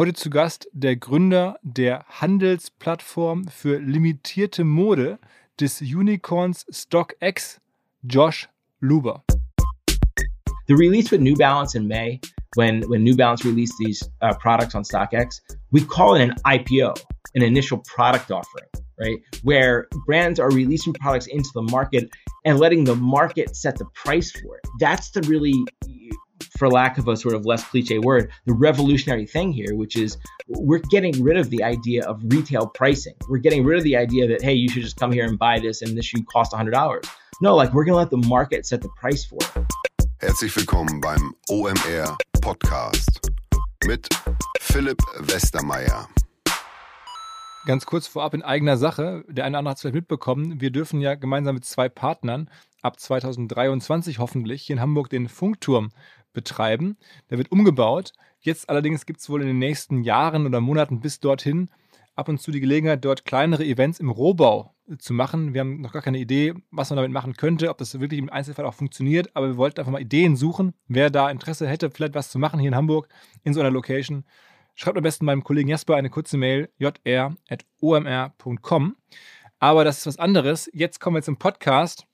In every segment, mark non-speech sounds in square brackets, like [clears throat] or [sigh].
Heute zu Gast der Gründer der Handelsplattform für limitierte Mode des Unicorns StockX, Josh Luber. The release with New Balance in May, when when New Balance released these uh, products on StockX, we call it an IPO, an initial product offering, right? Where brands are releasing products into the market and letting the market set the price for it. That's the really for lack of a sort of less cliche word, the revolutionary thing here, which is we're getting rid of the idea of retail pricing. We're getting rid of the idea that, hey, you should just come here and buy this and this should cost $100. No, like we're going to let the market set the price for it. Herzlich willkommen beim OMR Podcast mit Philipp Westermeier. Ganz kurz vorab in eigener Sache, der eine oder andere hat es vielleicht mitbekommen, wir dürfen ja gemeinsam mit zwei Partnern ab 2023 hoffentlich hier in Hamburg den Funkturm betreiben. Der wird umgebaut. Jetzt allerdings gibt es wohl in den nächsten Jahren oder Monaten bis dorthin ab und zu die Gelegenheit, dort kleinere Events im Rohbau zu machen. Wir haben noch gar keine Idee, was man damit machen könnte, ob das wirklich im Einzelfall auch funktioniert, aber wir wollten einfach mal Ideen suchen. Wer da Interesse hätte, vielleicht was zu machen hier in Hamburg in so einer Location, schreibt am besten meinem Kollegen Jasper eine kurze Mail jr.omr.com. Aber das ist was anderes. Jetzt kommen wir zum Podcast.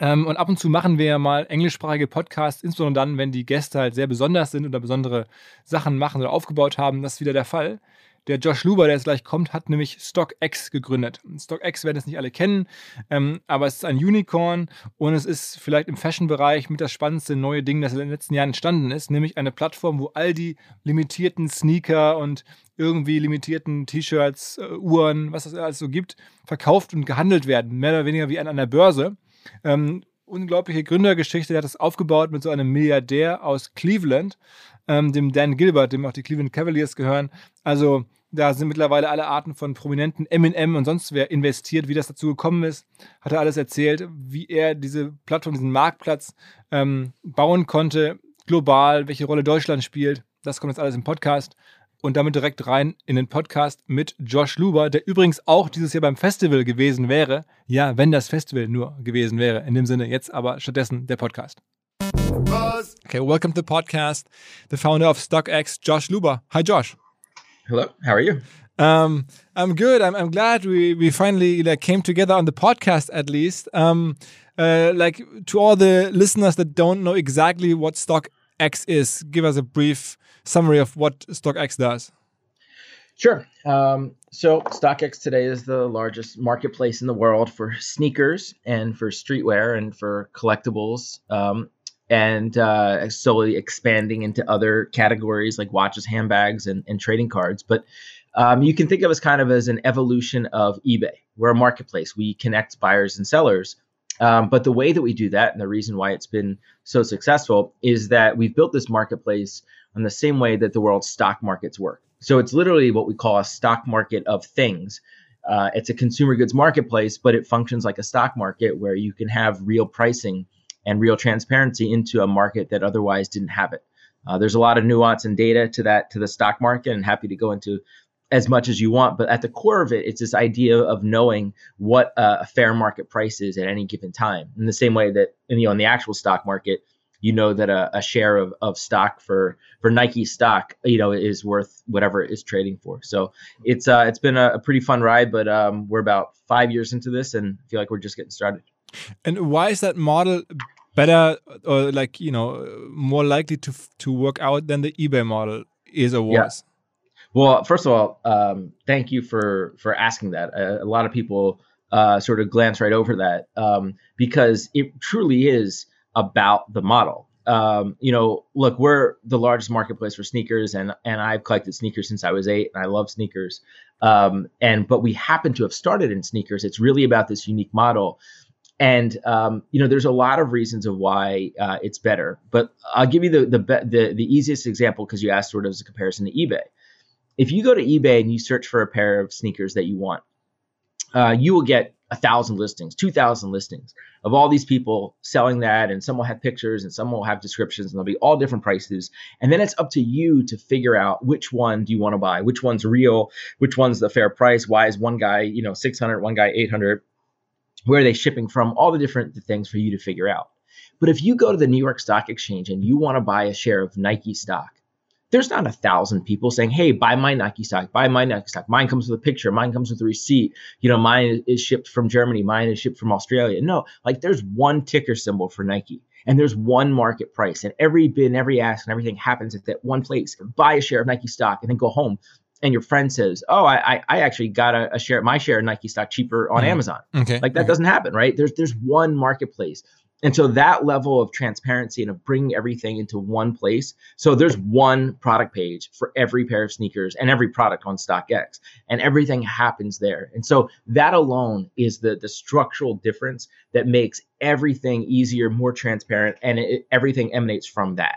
Ähm, und ab und zu machen wir ja mal englischsprachige Podcasts, insbesondere dann, wenn die Gäste halt sehr besonders sind oder besondere Sachen machen oder aufgebaut haben. Das ist wieder der Fall. Der Josh Luber, der jetzt gleich kommt, hat nämlich StockX gegründet. StockX werden es nicht alle kennen, ähm, aber es ist ein Unicorn und es ist vielleicht im Fashion-Bereich mit das spannendste neue Ding, das in den letzten Jahren entstanden ist, nämlich eine Plattform, wo all die limitierten Sneaker und irgendwie limitierten T-Shirts, äh, Uhren, was es alles so gibt, verkauft und gehandelt werden, mehr oder weniger wie an einer Börse. Ähm, unglaubliche Gründergeschichte. Der hat das aufgebaut mit so einem Milliardär aus Cleveland, ähm, dem Dan Gilbert, dem auch die Cleveland Cavaliers gehören. Also da sind mittlerweile alle Arten von prominenten M&M und sonst wer investiert, wie das dazu gekommen ist, hat er alles erzählt, wie er diese Plattform, diesen Marktplatz ähm, bauen konnte, global, welche Rolle Deutschland spielt. Das kommt jetzt alles im Podcast und damit direkt rein in den Podcast mit Josh Luber, der übrigens auch dieses Jahr beim Festival gewesen wäre. Ja, wenn das Festival nur gewesen wäre. In dem Sinne jetzt aber stattdessen der Podcast. Okay, welcome to the podcast. The founder of StockX, Josh Luber. Hi, Josh. Hello, how are you? Um, I'm good. I'm, I'm glad we, we finally like, came together on the podcast at least. Um, uh, like to all the listeners that don't know exactly what StockX is, give us a brief summary of what StockX does. Sure. Um, so StockX today is the largest marketplace in the world for sneakers and for streetwear and for collectibles, um, and uh, slowly expanding into other categories like watches, handbags, and, and trading cards. But um, you can think of us kind of as an evolution of eBay. We're a marketplace. We connect buyers and sellers. Um, but the way that we do that, and the reason why it's been so successful, is that we've built this marketplace in the same way that the world's stock markets work. So it's literally what we call a stock market of things. Uh, it's a consumer goods marketplace, but it functions like a stock market where you can have real pricing and real transparency into a market that otherwise didn't have it. Uh, there's a lot of nuance and data to that to the stock market, and happy to go into as much as you want. But at the core of it, it's this idea of knowing what uh, a fair market price is at any given time. In the same way that you know in the actual stock market, you know that a, a share of, of stock for for Nike stock, you know, is worth whatever it is trading for. So it's uh, it's been a, a pretty fun ride, but um, we're about five years into this, and feel like we're just getting started. And why is that model better, or like you know, more likely to to work out than the eBay model is or was? Yeah. Well, first of all, um, thank you for for asking that. A, a lot of people uh, sort of glance right over that um, because it truly is about the model. Um, you know, look, we're the largest marketplace for sneakers, and and I've collected sneakers since I was eight, and I love sneakers. Um, and but we happen to have started in sneakers. It's really about this unique model, and um, you know, there's a lot of reasons of why uh, it's better. But I'll give you the the the, the easiest example because you asked sort of as a comparison to eBay. If you go to eBay and you search for a pair of sneakers that you want, uh, you will get a thousand listings, two thousand listings of all these people selling that, and some will have pictures and some will have descriptions, and there'll be all different prices. And then it's up to you to figure out which one do you want to buy, which one's real, which one's the fair price. Why is one guy, you know, 600, one guy 800? Where are they shipping from? All the different things for you to figure out. But if you go to the New York Stock Exchange and you want to buy a share of Nike stock, there's not a thousand people saying, "Hey, buy my Nike stock, buy my Nike stock." Mine comes with a picture, mine comes with a receipt. You know, mine is shipped from Germany, mine is shipped from Australia. No, like there's one ticker symbol for Nike, and there's one market price, and every bid, and every ask, and everything happens at that one place. Buy a share of Nike stock, and then go home. And your friend says, "Oh, I I actually got a, a share, my share of Nike stock cheaper on mm-hmm. Amazon." Okay, like that okay. doesn't happen, right? There's there's one marketplace. And so that level of transparency and of bringing everything into one place. So there's one product page for every pair of sneakers and every product on StockX, and everything happens there. And so that alone is the the structural difference that makes everything easier, more transparent, and it, everything emanates from that.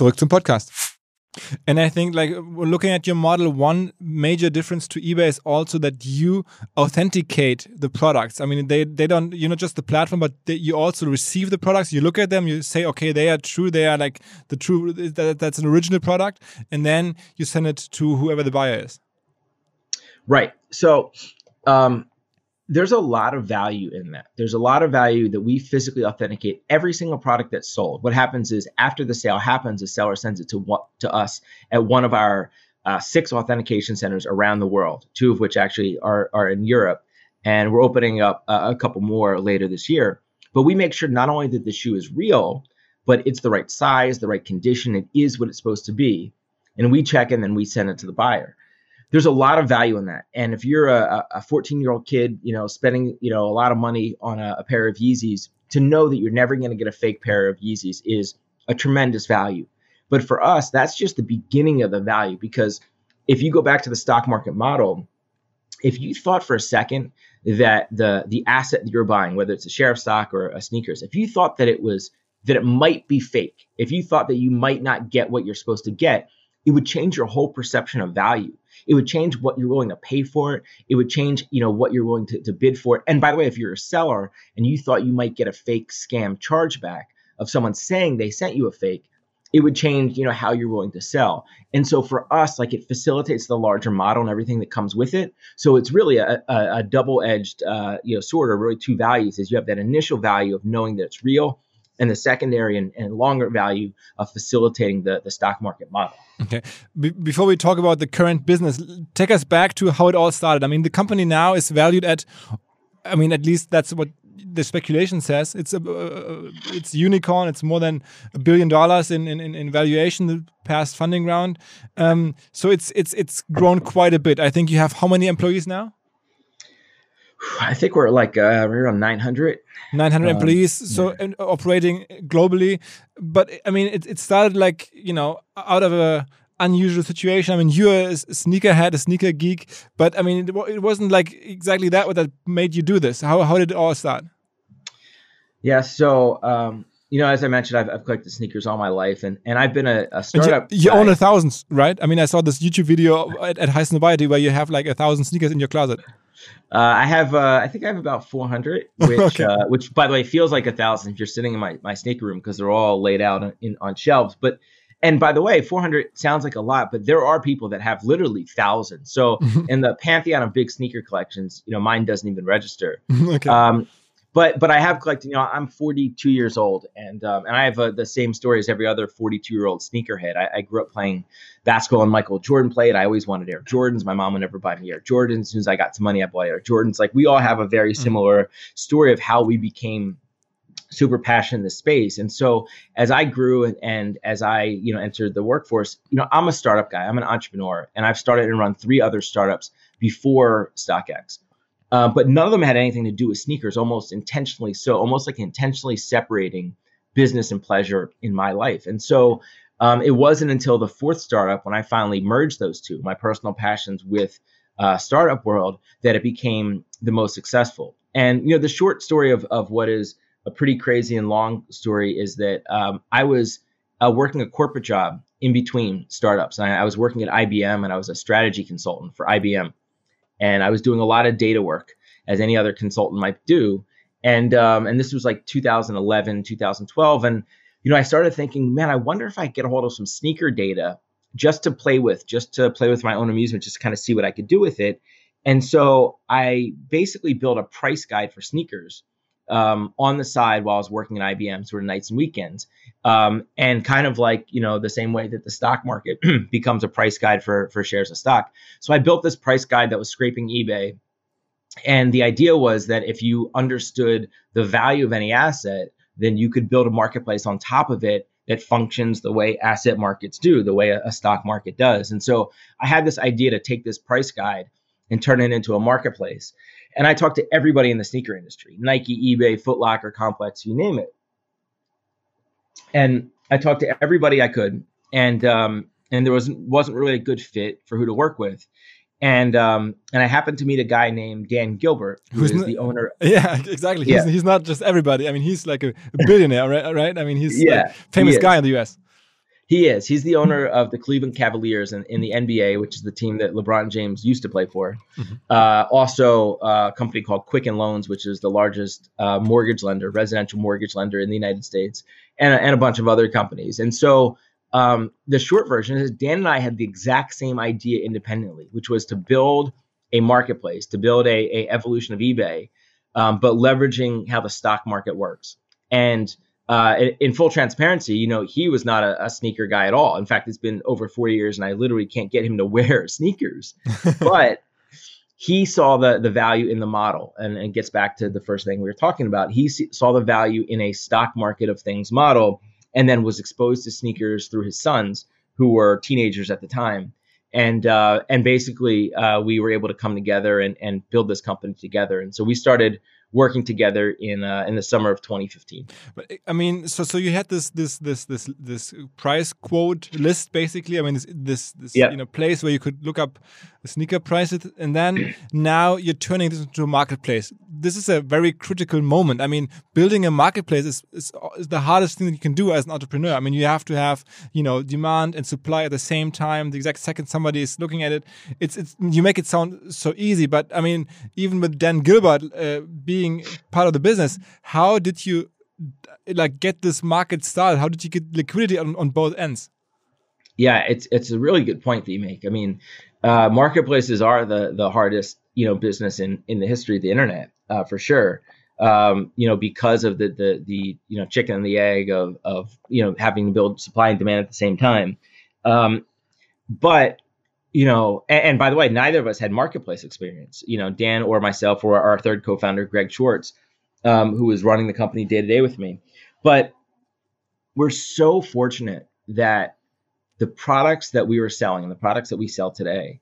Zurück zum Podcast. And I think, like, looking at your model, one major difference to eBay is also that you authenticate the products. I mean, they they don't you're not just the platform, but they, you also receive the products. You look at them, you say, okay, they are true. They are like the true. That, that's an original product, and then you send it to whoever the buyer is. Right. So, um, there's a lot of value in that. There's a lot of value that we physically authenticate every single product that's sold. What happens is after the sale happens, the seller sends it to what to us at one of our uh, six authentication centers around the world, two of which actually are are in Europe, and we're opening up a, a couple more later this year. But we make sure not only that the shoe is real, but it's the right size, the right condition, it is what it's supposed to be, and we check and then we send it to the buyer there's a lot of value in that. And if you're a, a 14 year old kid, you know, spending, you know, a lot of money on a, a pair of Yeezys, to know that you're never going to get a fake pair of Yeezys is a tremendous value. But for us, that's just the beginning of the value because if you go back to the stock market model, if you thought for a second that the the asset that you're buying, whether it's a share of stock or a sneakers, if you thought that it was that it might be fake, if you thought that you might not get what you're supposed to get, it would change your whole perception of value. It would change what you're willing to pay for it. It would change, you know, what you're willing to, to bid for it. And by the way, if you're a seller and you thought you might get a fake scam chargeback of someone saying they sent you a fake, it would change, you know, how you're willing to sell. And so for us, like it facilitates the larger model and everything that comes with it. So it's really a, a, a double-edged, uh, you know, sword or really two values. Is you have that initial value of knowing that it's real, and the secondary and, and longer value of facilitating the, the stock market model. Okay. Be before we talk about the current business, take us back to how it all started. I mean, the company now is valued at, I mean, at least that's what the speculation says. It's a, uh, it's unicorn. It's more than a billion dollars in, in, in valuation the past funding round. Um, so it's it's it's grown quite a bit. I think you have how many employees now? I think we're like uh, we're around 900. 900 um, employees, so yeah. operating globally. But I mean, it, it started like, you know, out of a unusual situation. I mean, you're a sneakerhead, a sneaker geek, but I mean, it, it wasn't like exactly that what that made you do this. How, how did it all start? Yeah, so um, you know, as I mentioned, I've, I've collected sneakers all my life, and, and I've been a, a startup. You, you own a thousand, right? I mean, I saw this YouTube video at, at Highsnobiety where you have like a thousand sneakers in your closet. Uh, I have, uh, I think I have about 400, [laughs] which, okay. uh, which by the way feels like a thousand if you're sitting in my, my sneaker room because they're all laid out in, on shelves. But and by the way, 400 sounds like a lot, but there are people that have literally thousands. So [laughs] in the pantheon of big sneaker collections, you know, mine doesn't even register. [laughs] okay. Um, but but I have collected. You know, I'm 42 years old, and um, and I have uh, the same story as every other 42 year old sneakerhead. I, I, grew up playing basketball, and Michael Jordan played. I always wanted Air Jordans. My mom would never buy me Air Jordans. As soon as I got some money, I bought Air Jordans. Like we all have a very mm-hmm. similar mm-hmm. story of how we became super passionate in this space. And so as I grew and, and as I, you know, entered the workforce, you know, I'm a startup guy. I'm an entrepreneur and I've started and run three other startups before StockX. Uh, but none of them had anything to do with sneakers, almost intentionally so, almost like intentionally separating business and pleasure in my life. And so um, it wasn't until the fourth startup when I finally merged those two, my personal passions with uh, startup world, that it became the most successful. And you know, the short story of of what is a pretty crazy and long story is that um, I was uh, working a corporate job in between startups. I, I was working at IBM and I was a strategy consultant for IBM and I was doing a lot of data work as any other consultant might do. And um, and this was like 2011, 2012, and you know I started thinking, man, I wonder if I could get a hold of some sneaker data just to play with, just to play with my own amusement, just kind of see what I could do with it. And so I basically built a price guide for sneakers um, on the side while I was working at IBM, sort of nights and weekends, um, and kind of like you know the same way that the stock market [clears throat] becomes a price guide for for shares of stock. So I built this price guide that was scraping eBay, and the idea was that if you understood the value of any asset, then you could build a marketplace on top of it that functions the way asset markets do, the way a, a stock market does. And so I had this idea to take this price guide and turn it into a marketplace. And I talked to everybody in the sneaker industry Nike, eBay, Footlocker, Complex, you name it. And I talked to everybody I could. And, um, and there was, wasn't really a good fit for who to work with. And um, and I happened to meet a guy named Dan Gilbert, who Who's is the owner. [laughs] Yeah, exactly. He's, yeah. he's not just everybody. I mean, he's like a, billionaire, [laughs] right? Right? I mean, he's yeah, like famous guy in the U.S. He is. He's the owner of the Cleveland Cavaliers in, in the NBA, which is the team that LeBron James used to play for. Mm-hmm. Uh, also, uh, a company called Quicken Loans, which is the largest uh, mortgage lender, residential mortgage lender in the United States, and, and a bunch of other companies. And so, um, the short version is Dan and I had the exact same idea independently, which was to build a marketplace, to build a, a evolution of eBay, um, but leveraging how the stock market works. And uh, in, full transparency, you know, he was not a, a, sneaker guy at all. In fact, it's been over four years, and I literally can't get him to [laughs] wear sneakers. but he saw the the value in the model, and it gets back to the first thing we were talking about. He saw the value in a stock market of things model, and then was exposed to sneakers through his sons, who were teenagers at the time. And uh, and basically, uh, we were able to come together and, and build this company together. And so we started working together in uh, in the summer of 2015. But I mean, so so you had this this this this this price quote list basically. I mean, this this, this you know place where you could look up the sneaker prices, and then now you're turning this into a marketplace. This is a very critical moment. I mean, building a marketplace is, is, is the hardest thing that you can do as an entrepreneur. I mean, you have to have you know demand and supply at the same time. The exact second somebody is looking at it, it's it's you make it sound so easy, but I mean, even with Dan Gilbert uh, being being part of the business, how did you like get this market started? How did you get liquidity on, on both ends? Yeah, it's it's a really good point that you make. I mean, uh, marketplaces are the the hardest you know business in in the history of the internet uh, for sure. Um, you know, because of the the the you know chicken and the egg of of you know having to build supply and demand at the same time. Um, but you know, and, and, by the way, neither of us had marketplace experience. You know, Dan or myself or our third co-founder, Greg Schwartz, um, who was running the company day to day with me. But we're so fortunate that the products that we were selling and the products that we sell today,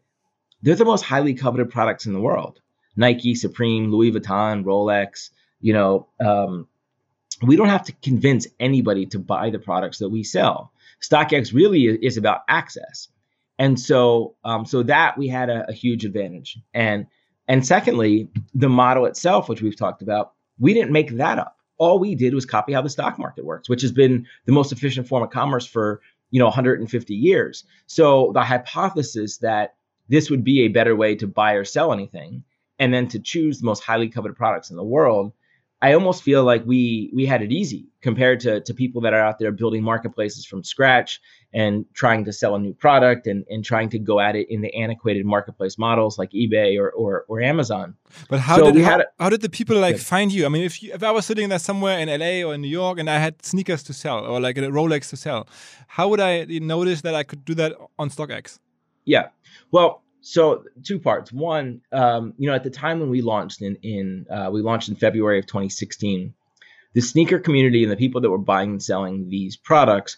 they're the most highly coveted products in the world. Nike, Supreme, Louis Vuitton, Rolex. You know, um, we don't have to convince anybody to buy the products that we sell. StockX really is about access and so um, so that we had a, a, huge advantage and and secondly the model itself which we've talked about we didn't make that up all we did was copy how the stock market works, which has been the most efficient form of commerce for you know 150 years. So the hypothesis that this would be a better way to buy or sell anything, and then to choose the most highly coveted products in the world I almost feel like we we had it easy compared to to people that are out there building marketplaces from scratch and trying to sell a new product and, and trying to go at it in the antiquated marketplace models like eBay or or, or Amazon. But how so did how, how, did the people like yeah. find you? I mean, if you, if I was sitting there somewhere in LA or in New York and I had sneakers to sell or like a Rolex to sell, how would I notice that I could do that on StockX? Yeah, well, so two parts. One, um, you know, at the time when we launched in in uh, we launched in February of 2016, the sneaker community and the people that were buying and selling these products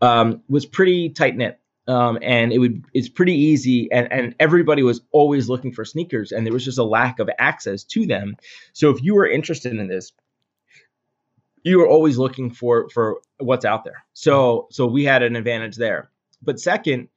um, was pretty tight knit. Um, and it would it's pretty easy and, and everybody was always looking for sneakers and there was just a lack of access to them so if you were interested in this you were always looking for for what's out there so so we had an advantage there but second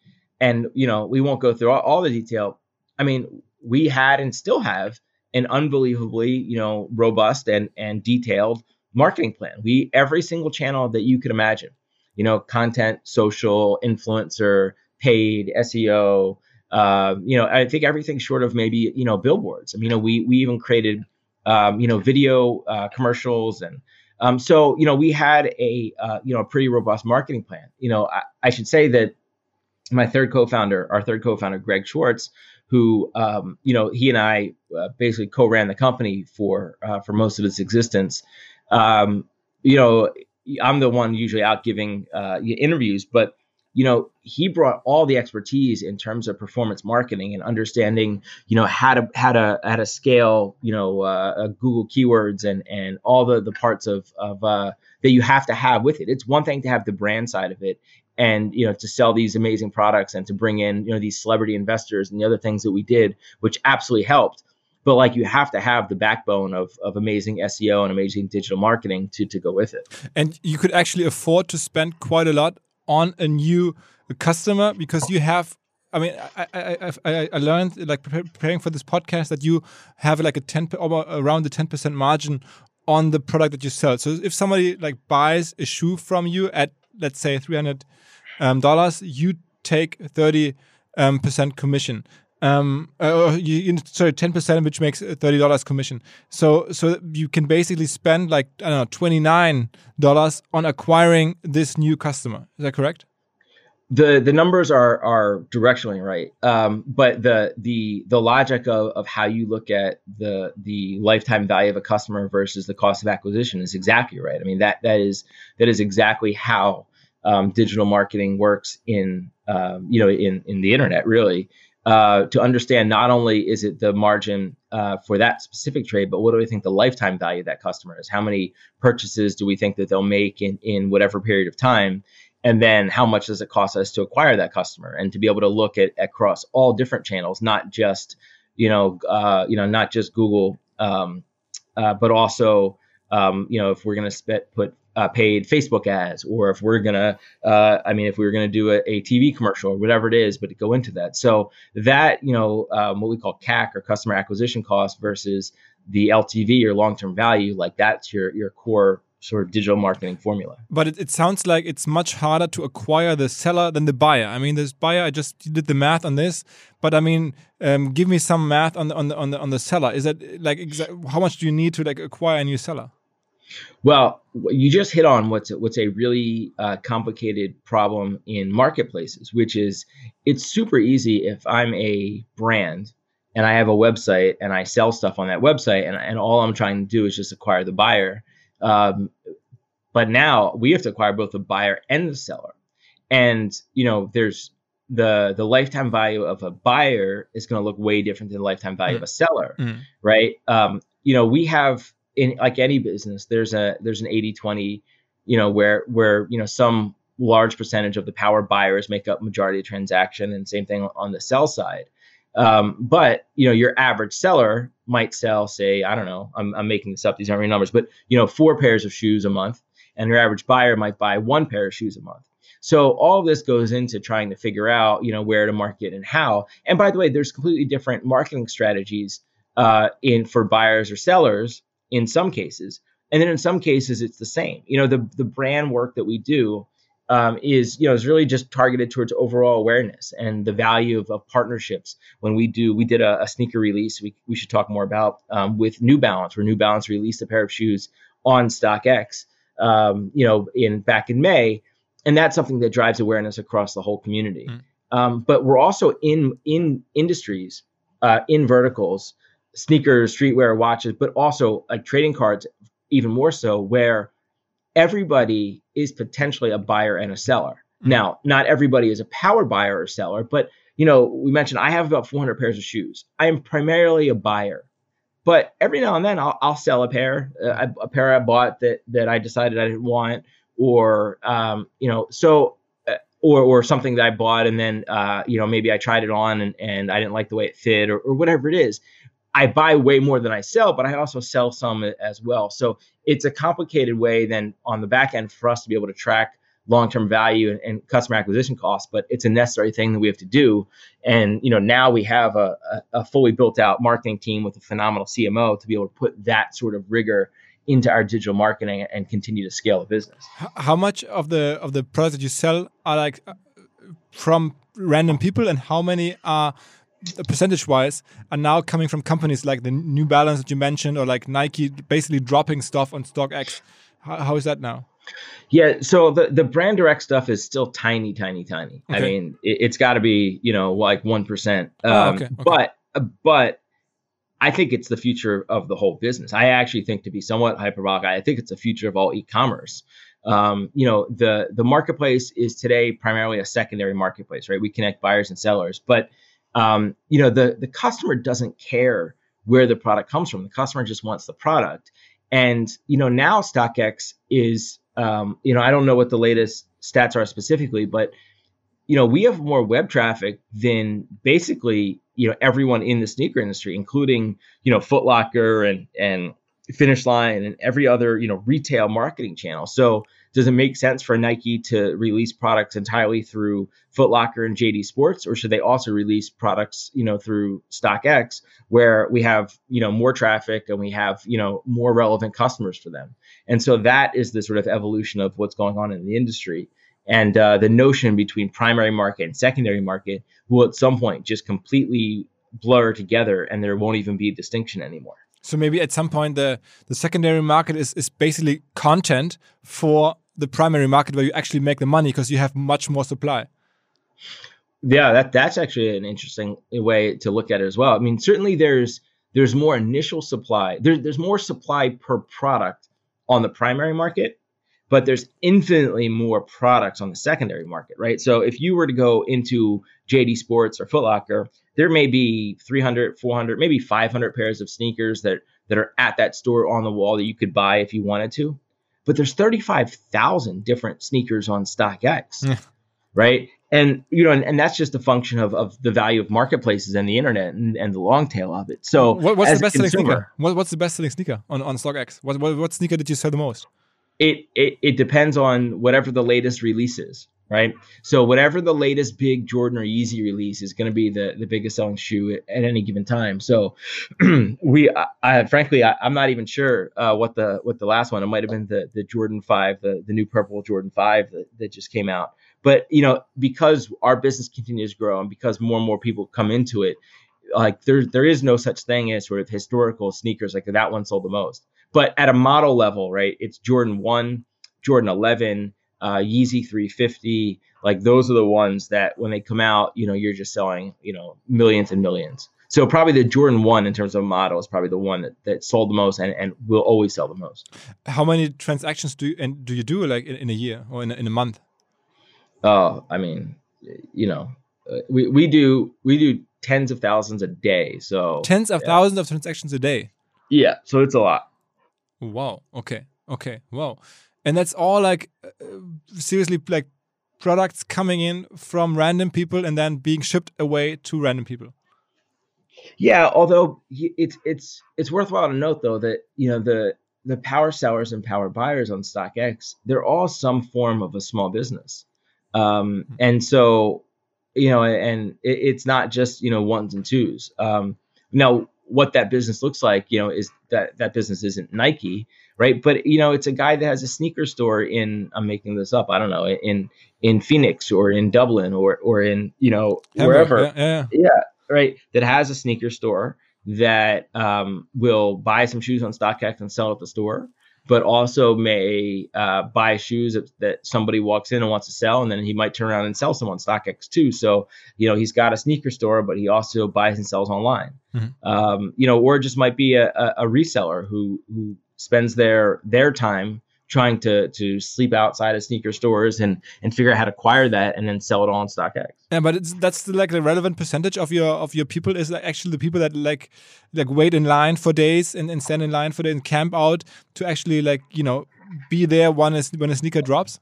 and you know we won't go through all, all the detail. I mean we had and still have an unbelievably you know robust and and detailed marketing plan. We every single channel that you could imagine you know content social influencer paid seo uh, you know i think everything short of maybe you know billboards. I mean you know we we even created um, you know video uh, commercials and um, so you know we had a uh, you know a pretty robust marketing plan. You know I, I should say that my third co-founder, our third co-founder, Greg Schwartz, who um, you know he and I uh, basically co-ran the company for uh, for most of its existence. Um, you know, I'm the one usually out giving uh, interviews, but you know he brought all the expertise in terms of performance marketing and understanding you know how to how to how to scale you know uh, uh, Google keywords and and all the the parts of of uh, that you have to have with it. It's one thing to have the brand side of it and you know to sell these amazing products and to bring in you know these celebrity investors and the other things that we did which absolutely helped but like you have to have the backbone of, of amazing SEO and amazing digital marketing to, to go with it. And you could actually afford to spend quite a lot on a new customer because you have I mean, I, I, I, I learned like preparing for this podcast that you have like a ten around the ten percent margin on the product that you sell. So if somebody like buys a shoe from you at let's say three hundred um, dollars, you take thirty um, percent commission. Um, uh, you, sorry, ten percent, which makes thirty dollars commission. So, so you can basically spend like I don't know twenty nine dollars on acquiring this new customer. Is that correct? The the numbers are are directionally right, um, but the the the logic of, of how you look at the the lifetime value of a customer versus the cost of acquisition is exactly right. I mean that that is that is exactly how um, digital marketing works in um, you know in in the internet really. Uh, to understand not only is it the margin uh, for that specific trade, but what do we think the lifetime value of that customer is? How many purchases do we think that they'll make in in whatever period of time? And then how much does it cost us to acquire that customer and to be able to look at across all different channels not just you know uh, you know not just google um, uh, but also um, you know if we're going to put uh, paid facebook ads or if we're going to uh, i mean if we were going to do a, a, tv commercial or whatever it is but to go into that. So that you know um, what we call cac or customer acquisition cost versus the ltv or long-term value like that's your your core sort of digital marketing formula. But it, it, sounds like it's much harder to acquire the seller than the buyer. I mean, this buyer, I just did the math on this, but I mean, um, give me some math on the on the on the, on the seller. Is that like how much do you need to like acquire a new seller? Well, you just hit on what's a, what's a really uh, complicated problem in marketplaces, which is it's super easy if I'm a brand and I have a website and I sell stuff on that website and, and all I'm trying to do is just acquire the buyer um, but now we have to acquire both the buyer and the seller. And you know, there's the the lifetime value of a buyer is going to look way different than the lifetime value mm. of a seller, mm. right? Um, you know, we have in like any business, there's a there's an 80-20, you know, where where you know some large percentage of the power buyers make up majority of transaction, and same thing on the sell side. Um, but you know, your average seller might sell, say, I don't know, I'm, I'm making this up; these aren't real numbers, but you know, four pairs of shoes a month, and your average buyer might buy one pair of shoes a month. So all this goes into trying to figure out, you know, where to market and how. And by the way, there's completely different marketing strategies uh, in for buyers or sellers in some cases. And then in some cases, it's the same. You know, the the brand work that we do um, is you know is really just targeted towards overall awareness and the value of, of partnerships. When we do, we did a, a, sneaker release. We we should talk more about um, with New Balance, where New Balance released a pair of shoes on StockX. Um, you know, in back in May, and that's something that drives awareness across the whole community. Mm. Um, but we're also in in industries, uh, in verticals, sneakers, streetwear, watches, but also like trading cards, even more so, where everybody is potentially a buyer and a seller. Mm-hmm. Now, not everybody is a power buyer or seller, but you know, we mentioned I have about 400 pairs of shoes. I am primarily a buyer, but every now and then I'll, I'll sell a pair, uh, a pair I bought that that I decided I didn't want, or um, you know, so uh, or or something that I bought and then uh, you know maybe I tried it on and, and I didn't like the way it fit or, or whatever it is. I buy way more than I sell, but I also sell some as well. So it's a complicated way then on the back end for us to be able to track long-term value and, and, customer acquisition costs but it's a necessary thing that we have to do and you know now we have a, a, a, fully built out marketing team with a phenomenal cmo to be able to put that sort of rigor into our digital marketing and continue to scale the business how much of the of the products that you sell are like from random people and how many are percentage wise are now coming from companies like the New Balance that you mentioned or like Nike basically dropping stuff on StockX. How, how is that now? Yeah, so the the brand direct stuff is still tiny, tiny, tiny. Okay. I mean, it, has got to be you know like one percent. Um, oh, okay, okay. But but I think it's the future of the whole business. I actually think to be somewhat hyperbolic, I think it's the future of all e-commerce. Um, you know, the the marketplace is today primarily a secondary marketplace, right? We connect buyers and sellers, but um, you know, the the customer doesn't care where the product comes from. The customer just wants the product. And you know, now StockX is, um, you know, I don't know what the latest stats are specifically, but you know, we have more web traffic than basically you know everyone in the sneaker industry, including you know Foot Locker and and Finish Line and every other you know retail marketing channel. So does it make sense for Nike to release products entirely through Foot Locker and JD Sports, or should they also release products, you know, through StockX, where we have, you know, more traffic and we have, you know, more relevant customers for them? And so that is the sort of evolution of what's going on in the industry. And uh, the notion between primary market and secondary market will at some point just completely blur together, and there won't even be a distinction anymore. So maybe at some point the the secondary market is is basically content for the primary market where you actually make the money because you have much more supply. Yeah, that that's actually an interesting way to look at it as well. I mean, certainly there's there's more initial supply. There's there's more supply per product on the primary market, but there's infinitely more products on the secondary market, right? So if you were to go into JD Sports or Foot Locker, there may be 300, 400, maybe 500 pairs of sneakers that that are at that store on the wall that you could buy if you wanted to but there's 35,000 different sneakers on StockX, right? And you know, and, and, that's just a function of, of the value of marketplaces and the internet and, and the long tail of it. So, what, what's the best selling sneaker? What, what's the best selling sneaker on, on StockX? What, what, what sneaker did you sell the most? It, it it depends on whatever the latest release is right? So whatever the latest big Jordan or Yeezy release is going to be the the biggest selling shoe at, at any given time. So [clears throat] we, I, I frankly, I, am not even sure uh, what the what the last one. It might have been the the Jordan Five, the the new purple Jordan Five that, that just came out. But you know, because our business continues to grow and because more and more people come into it, like there there is no such thing as sort of historical sneakers like that one sold the most. But at a model level, right? It's Jordan One, Jordan Eleven uh, Yeezy 350. Like those are the ones that when they come out, you know, you're just selling, you know, millions and millions. So probably the Jordan one in terms of model is probably the one that, that sold the most and, and will always sell the most. How many transactions do you, and do you do like in, in a year or in a, in a month? Oh, I mean, you know, uh, we, we do we do tens of thousands a day. So tens of yeah. thousands of transactions a day. Yeah, so it's a lot. Wow. Okay. Okay. Wow and that's all like uh, seriously like products coming in from random people and then being shipped away to random people yeah although it's it's it's worthwhile to note though that you know the the power sellers and power buyers on StockX, they're all some form of a small business. Um, and so, you know, and it, it's not just, you know, ones and twos. Um, now, what that business looks like, you know, is that that business isn't Nike, right? But you know, it's a guy that has a sneaker store in I'm making this up, I don't know, in in Phoenix or in Dublin or or in you know wherever, yeah, yeah. yeah, right, that has a sneaker store that um, will buy some shoes on StockX and sell at the store but also may uh, buy shoes that, that, somebody walks in and wants to sell, and then he might turn around and sell some on StockX too. So you know he's got a sneaker store, but he also buys and sells online. Mm-hmm. Um, you know, or just might be a, a, a reseller who who spends their their time trying to to sleep outside of sneaker stores and and figure out how to acquire that and then sell it all on StockX. Yeah, but it's that's the, like the relevant percentage of your of your people is like actually the people that like like wait in line for days and, and stand in line for days and camp out to actually like you know be there when a, when a sneaker drops.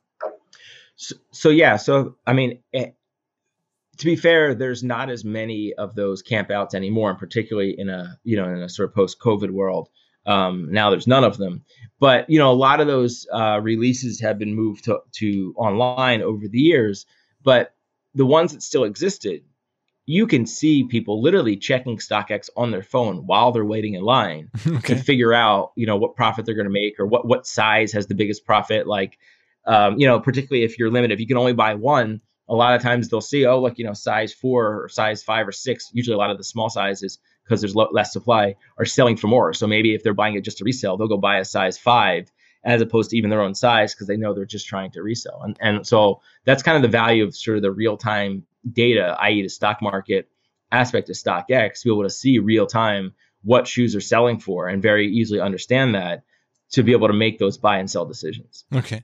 So, so yeah, so I mean. It, to be fair, there's not as many of those campouts anymore, and particularly in a you know in a sort of post-COVID world. Um, now there's none of them, but you know a lot of those uh, releases have been moved to, to online over the years. But the ones that still existed, you can see people literally checking StockX on their phone while they're waiting in line [laughs] okay. to figure out you know what profit they're going to make or what what size has the biggest profit. Like um, you know particularly if you're limited, if you can only buy one. A lot of times they'll see, oh, look, you know, size four or size five or six. Usually, a lot of the small sizes because there's lo- less supply are selling for more. So maybe if they're buying it just to resell, they'll go buy a size five as opposed to even their own size because they know they're just trying to resell. And and so that's kind of the value of sort of the real time data, i.e., the stock market aspect of StockX, to be able to see real time what shoes are selling for and very easily understand that to be able to make those buy and sell decisions. Okay.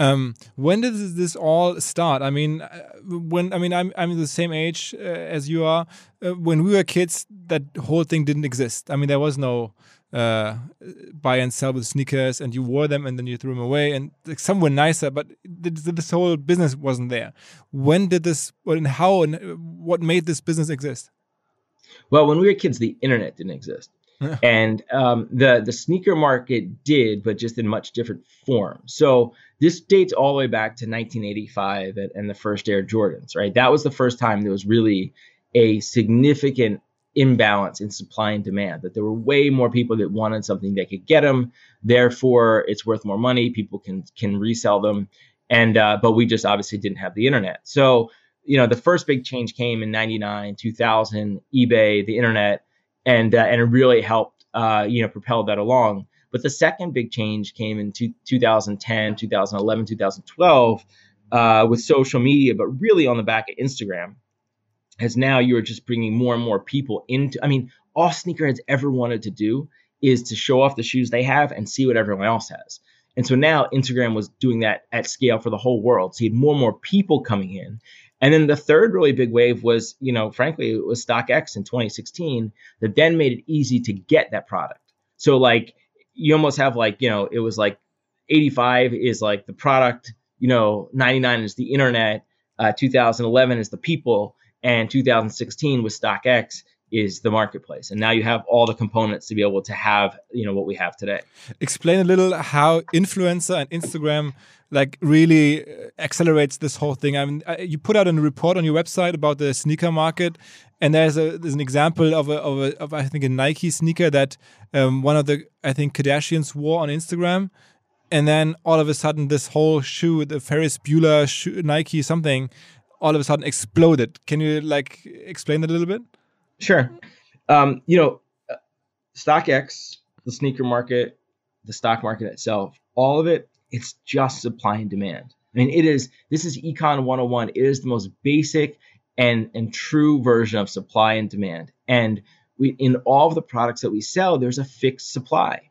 Um, when did this all start? I mean, uh, when I mean, I'm I'm the same age uh, as you are. Uh, when we were kids, that whole thing didn't exist. I mean, there was no uh, buy and sell with sneakers, and you wore them and then you threw them away, and like, some were nicer, but this whole business wasn't there. When did this? And how? And uh, what made this business exist? Well, when we were kids, the internet didn't exist [laughs] and um, the the sneaker market did, but just in much different form. So this dates all the way back to 1985 and, and the first Air Jordans. Right, that was the first time there was really a significant imbalance in supply and demand. That there were way more people that wanted something that could get them. Therefore, it's worth more money. People can can resell them, and uh, but we just obviously didn't have the internet. So you know the first big change came in 99 2000 ebay the internet and uh, and it really helped uh, you know propel that along. But the second big change came in two, 2010, 2011, 2012 uh, with social media, but really on the back of Instagram, as now you are just bringing more and more people into. I mean, all sneakerheads ever wanted to do is to show off the shoes they have and see what everyone else has. And so now Instagram was doing that at scale for the whole world. So you had more and more people coming in. And then the third really big wave was, you know, frankly, it was StockX in 2016 that then made it easy to get that product. So like you almost have like, you know, it was like 85 is like the product, you know, 99 is the internet, uh, 2011 is the people, and 2016 with StockX is the marketplace. And now you have all the components to be able to have, you know, what we have today. Explain a little how influencer and Instagram like really uh, accelerates this whole thing. I mean, uh, you put out a report on your website about the sneaker market, and there's a there's an example of a of, a, of I think a Nike sneaker that um, one of the I think Kardashians wore on Instagram, and then all of a sudden this whole shoe, the Ferris Bueller shoe, Nike something, all of a sudden exploded. Can you like explain that a little bit? Sure. Um, you know, StockX, the sneaker market, the stock market itself, all of it, it's just supply and demand. I mean, it is, this is Econ 101. It is the most basic and, and true version of supply and demand. And we, in all of the products that we sell, there's a fixed supply.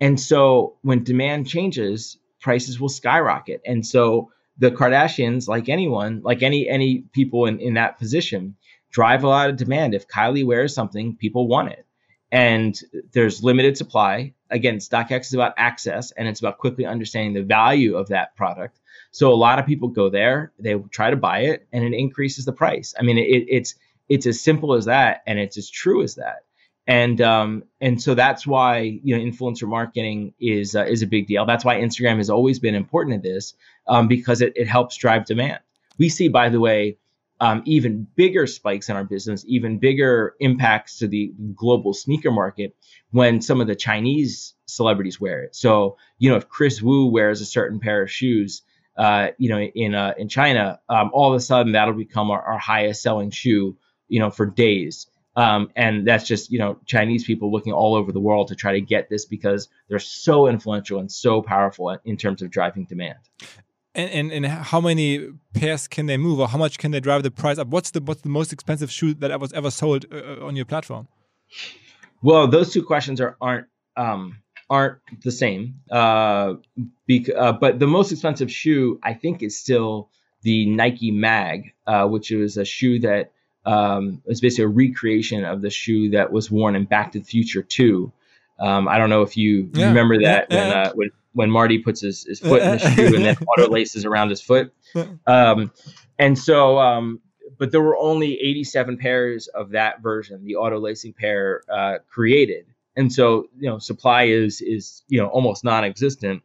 And so when demand changes, prices will skyrocket. And so the Kardashians, like anyone, like any any people in, in that position, drive a lot of demand. If Kylie wears something, people want it. And there's limited supply. Again, StockX is about access and it's about quickly understanding the value of that product. So a lot of people go there, they try to buy it, and it increases the price. I mean, it, it's it's as simple as that, and it's as true as that. And um, and so that's why you know influencer marketing is uh, is a big deal. That's why Instagram has always been important in this um, because it, it helps drive demand. We see, by the way, um, even bigger spikes in our business, even bigger impacts to the global sneaker market when some of the Chinese celebrities wear it. So, you know, if Kris Wu wears a certain pair of shoes, uh, you know, in uh, in China, um, all of a sudden that'll become our, our highest selling shoe, you know, for days. Um, and that's just you know Chinese people looking all over the world to try to get this because they're so influential and so powerful in terms of driving demand. And, and, and how many pairs can they move, or how much can they drive the price up? What's the what's the most expensive shoe that was ever sold uh, uh, on your platform? Well, those two questions are aren't um, aren't the same. Uh, bec- uh, but the most expensive shoe, I think, is still the Nike Mag, uh, which was a shoe that um, was basically a recreation of the shoe that was worn in Back to the Future 2. Um, I don't know if you yeah, remember that yeah, when. Uh, when when Marty puts his, his foot in the [laughs] shoe and then auto laces around his foot. [laughs] Um, and so, um, but there were only 87 pairs of that version, the auto lacing pair uh, created. And so you know supply is is you know almost non-existent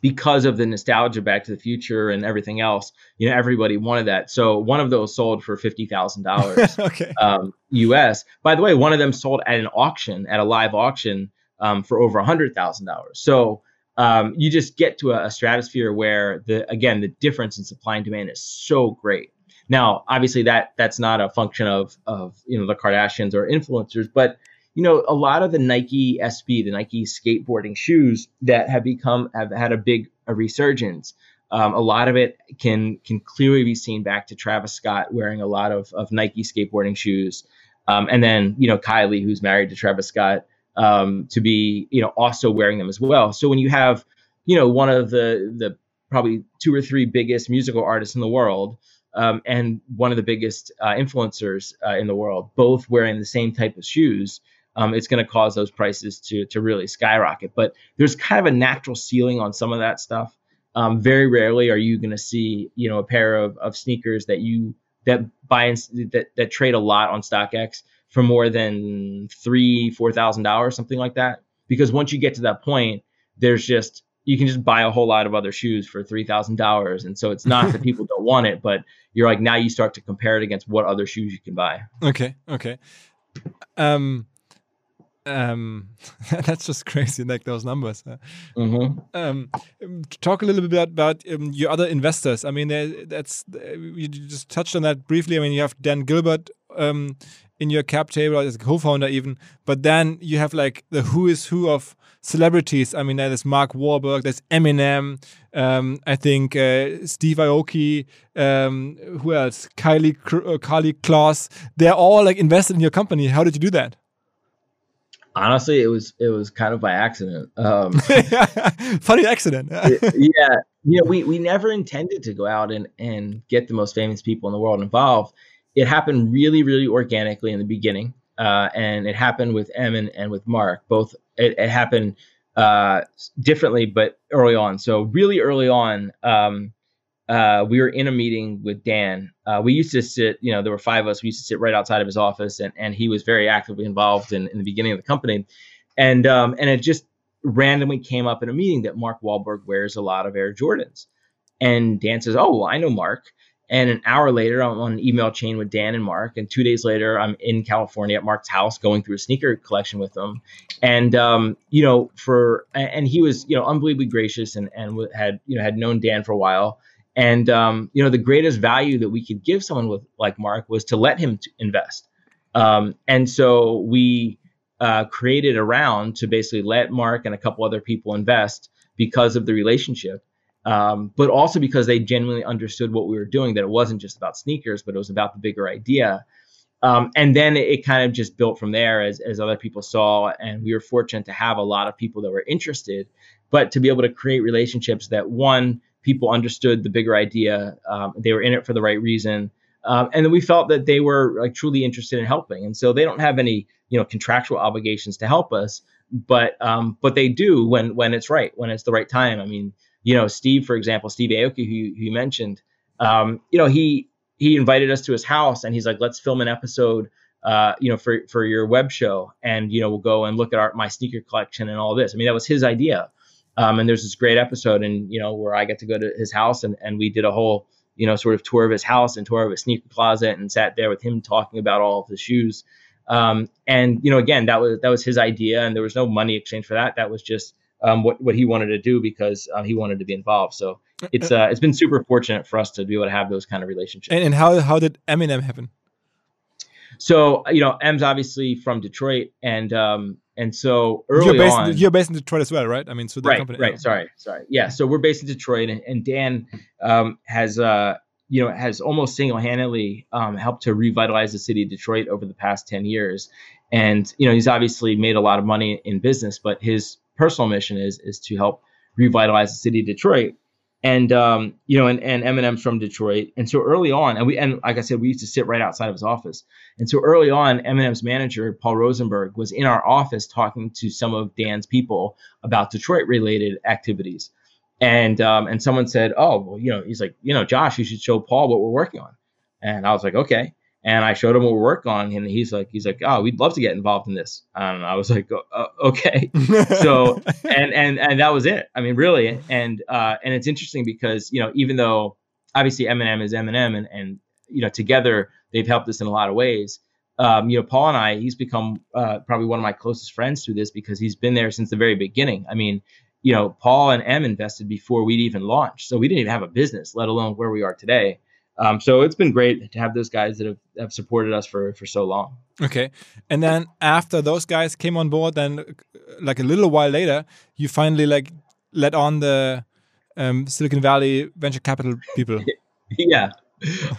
because of the nostalgia back to the future and everything else. You know everybody wanted that. So one of those sold for $50000 [laughs] okay. um, us by the way one of them sold at an auction at a live auction um, for over $100000 so um, you just get to a, a stratosphere where the again the difference in supply and demand is so great now obviously that that's not a function of of you know the kardashians or influencers but you know, a lot of the Nike SB, the Nike skateboarding shoes that have become have had a big a resurgence. Um, a lot of it can can clearly be seen back to Travis Scott wearing a lot of, of Nike skateboarding shoes, um, and then you know Kylie, who's married to Travis Scott, um, to be you know also wearing them as well. So when you have you know one of the the probably two or three biggest musical artists in the world, um, and one of the biggest uh, influencers uh, in the world, both wearing the same type of shoes, um, it's going to cause those prices to to really skyrocket. But there's kind of a natural ceiling on some of that stuff. Um, very rarely are you going to see you know a pair of, of sneakers that you that buy in, that that trade a lot on StockX for more than three four thousand dollars something like that. Because once you get to that point, there's just you can just buy a whole lot of other shoes for three thousand dollars, and so it's not that [laughs] people don't want it, but you're like now you start to compare it against what other shoes you can buy. Okay, okay. Um, um, [laughs] that's just crazy, like those numbers. Mm-hmm. Um, talk a little bit about, about um, your other investors. I mean, that's you just touched on that briefly. I mean, you have Dan Gilbert um, in your cap table as a co-founder, even, but then you have like the who is who of celebrities. I mean, there's Mark Wahlberg, there's Eminem, um, I think uh, Steve Aoki, um, who else? Kylie, uh, Karlie Kloss. They're all like invested in your company. How did you do that? honestly it was it was kind of by accident um [laughs] funny accident [laughs] yeah you know we we never intended to go out and and get the most famous people in the world involved it happened really really organically in the beginning uh, and it happened with em and, and with mark both it, it happened uh, differently but early on so really early on um, uh, we were in a meeting with Dan. Uh, we used to sit, you know, there were five of us. We used to sit right outside of his office, and, and he was very actively involved in, in the beginning of the company. And um, and it just randomly came up in a meeting that Mark Wahlberg wears a lot of Air Jordans. And Dan says, "Oh, well, I know Mark." And an hour later, I'm on an email chain with Dan and Mark. And two days later, I'm in California at Mark's house going through a sneaker collection with them. And, um, you know, for, and he was, you know, unbelievably gracious and, and had, you know, had known Dan for a while And um, you know, the greatest value that we could give someone with like Mark was to let him invest. Um, and so we uh, created a round to basically let Mark and a couple other people invest because of the relationship, um, but also because they genuinely understood what we were doing. That it wasn't just about sneakers, but it was about the bigger idea. Um, and then it kind of just built from there as, as other people saw. And we were fortunate to have a lot of people that were interested, but to be able to create relationships that one, people understood the bigger idea, um, they were in it for the right reason. Um, and then we felt that they were like truly interested in helping. And so they don't have any, you know, contractual obligations to help us, but um, but they do when when it's right, when it's the right time. I mean, you know, Steve, for example, Steve Aoki, who, who you mentioned, um, you know, he he invited us to his house and he's like, let's film an episode, uh, you know, for for your web show, and you know, we'll go and look at our my sneaker collection and all this. I mean, that was his idea. Um, and there's this great episode, and you know, where I get to go to his house and and we did a whole you know sort of tour of his house and tour of his sneaker closet and sat there with him talking about all of his shoes. Um, and you know, again, that was that was his idea, and there was no money exchange for that. That was just um, what what he wanted to do because uh, he wanted to be involved. So it's uh, it's been super fortunate for us to be able to have those kind of relationships. And, and how how did Eminem happen? So you know, M's obviously from Detroit, and um, and so early you're based on, in, you're based in Detroit as well, right? I mean, so the right, company, right. Sorry, sorry. Yeah, so we're based in Detroit, and, and Dan um, has uh, you know has almost single-handedly um, helped to revitalize the city of Detroit over the past ten years. And you know, he's obviously made a lot of money in business, but his personal mission is is to help revitalize the city of Detroit. And um, you know, and, and Eminem's from Detroit, and so early on, and we and like I said, we used to sit right outside of his office, and so early on, Eminem's manager Paul Rosenberg was in our office talking to some of Dan's people about Detroit-related activities, and um, and someone said, oh, well, you know, he's like, you know, Josh, you should show Paul what we're working on, and I was like, okay, and I showed him what we're working on, and he's like, he's like, oh, we'd love to get involved in this. And I was like, oh, okay. [laughs] so, and and and that was it. I mean, really, and uh, and it's interesting because you know, even though obviously Eminem is Eminem, and and you know, together they've helped us in a lot of ways. Um, you know, Paul and I, he's become uh, probably one of my closest friends through this because he's been there since the very beginning. I mean, you know, Paul and M invested before we'd even launched, so we didn't even have a business, let alone where we are today. Um, so it's been great to have those guys that have, have supported us for for so long. Okay, and then after those guys came on board, then like a little while later, you finally like let on the um, Silicon Valley venture capital people. [laughs] yeah,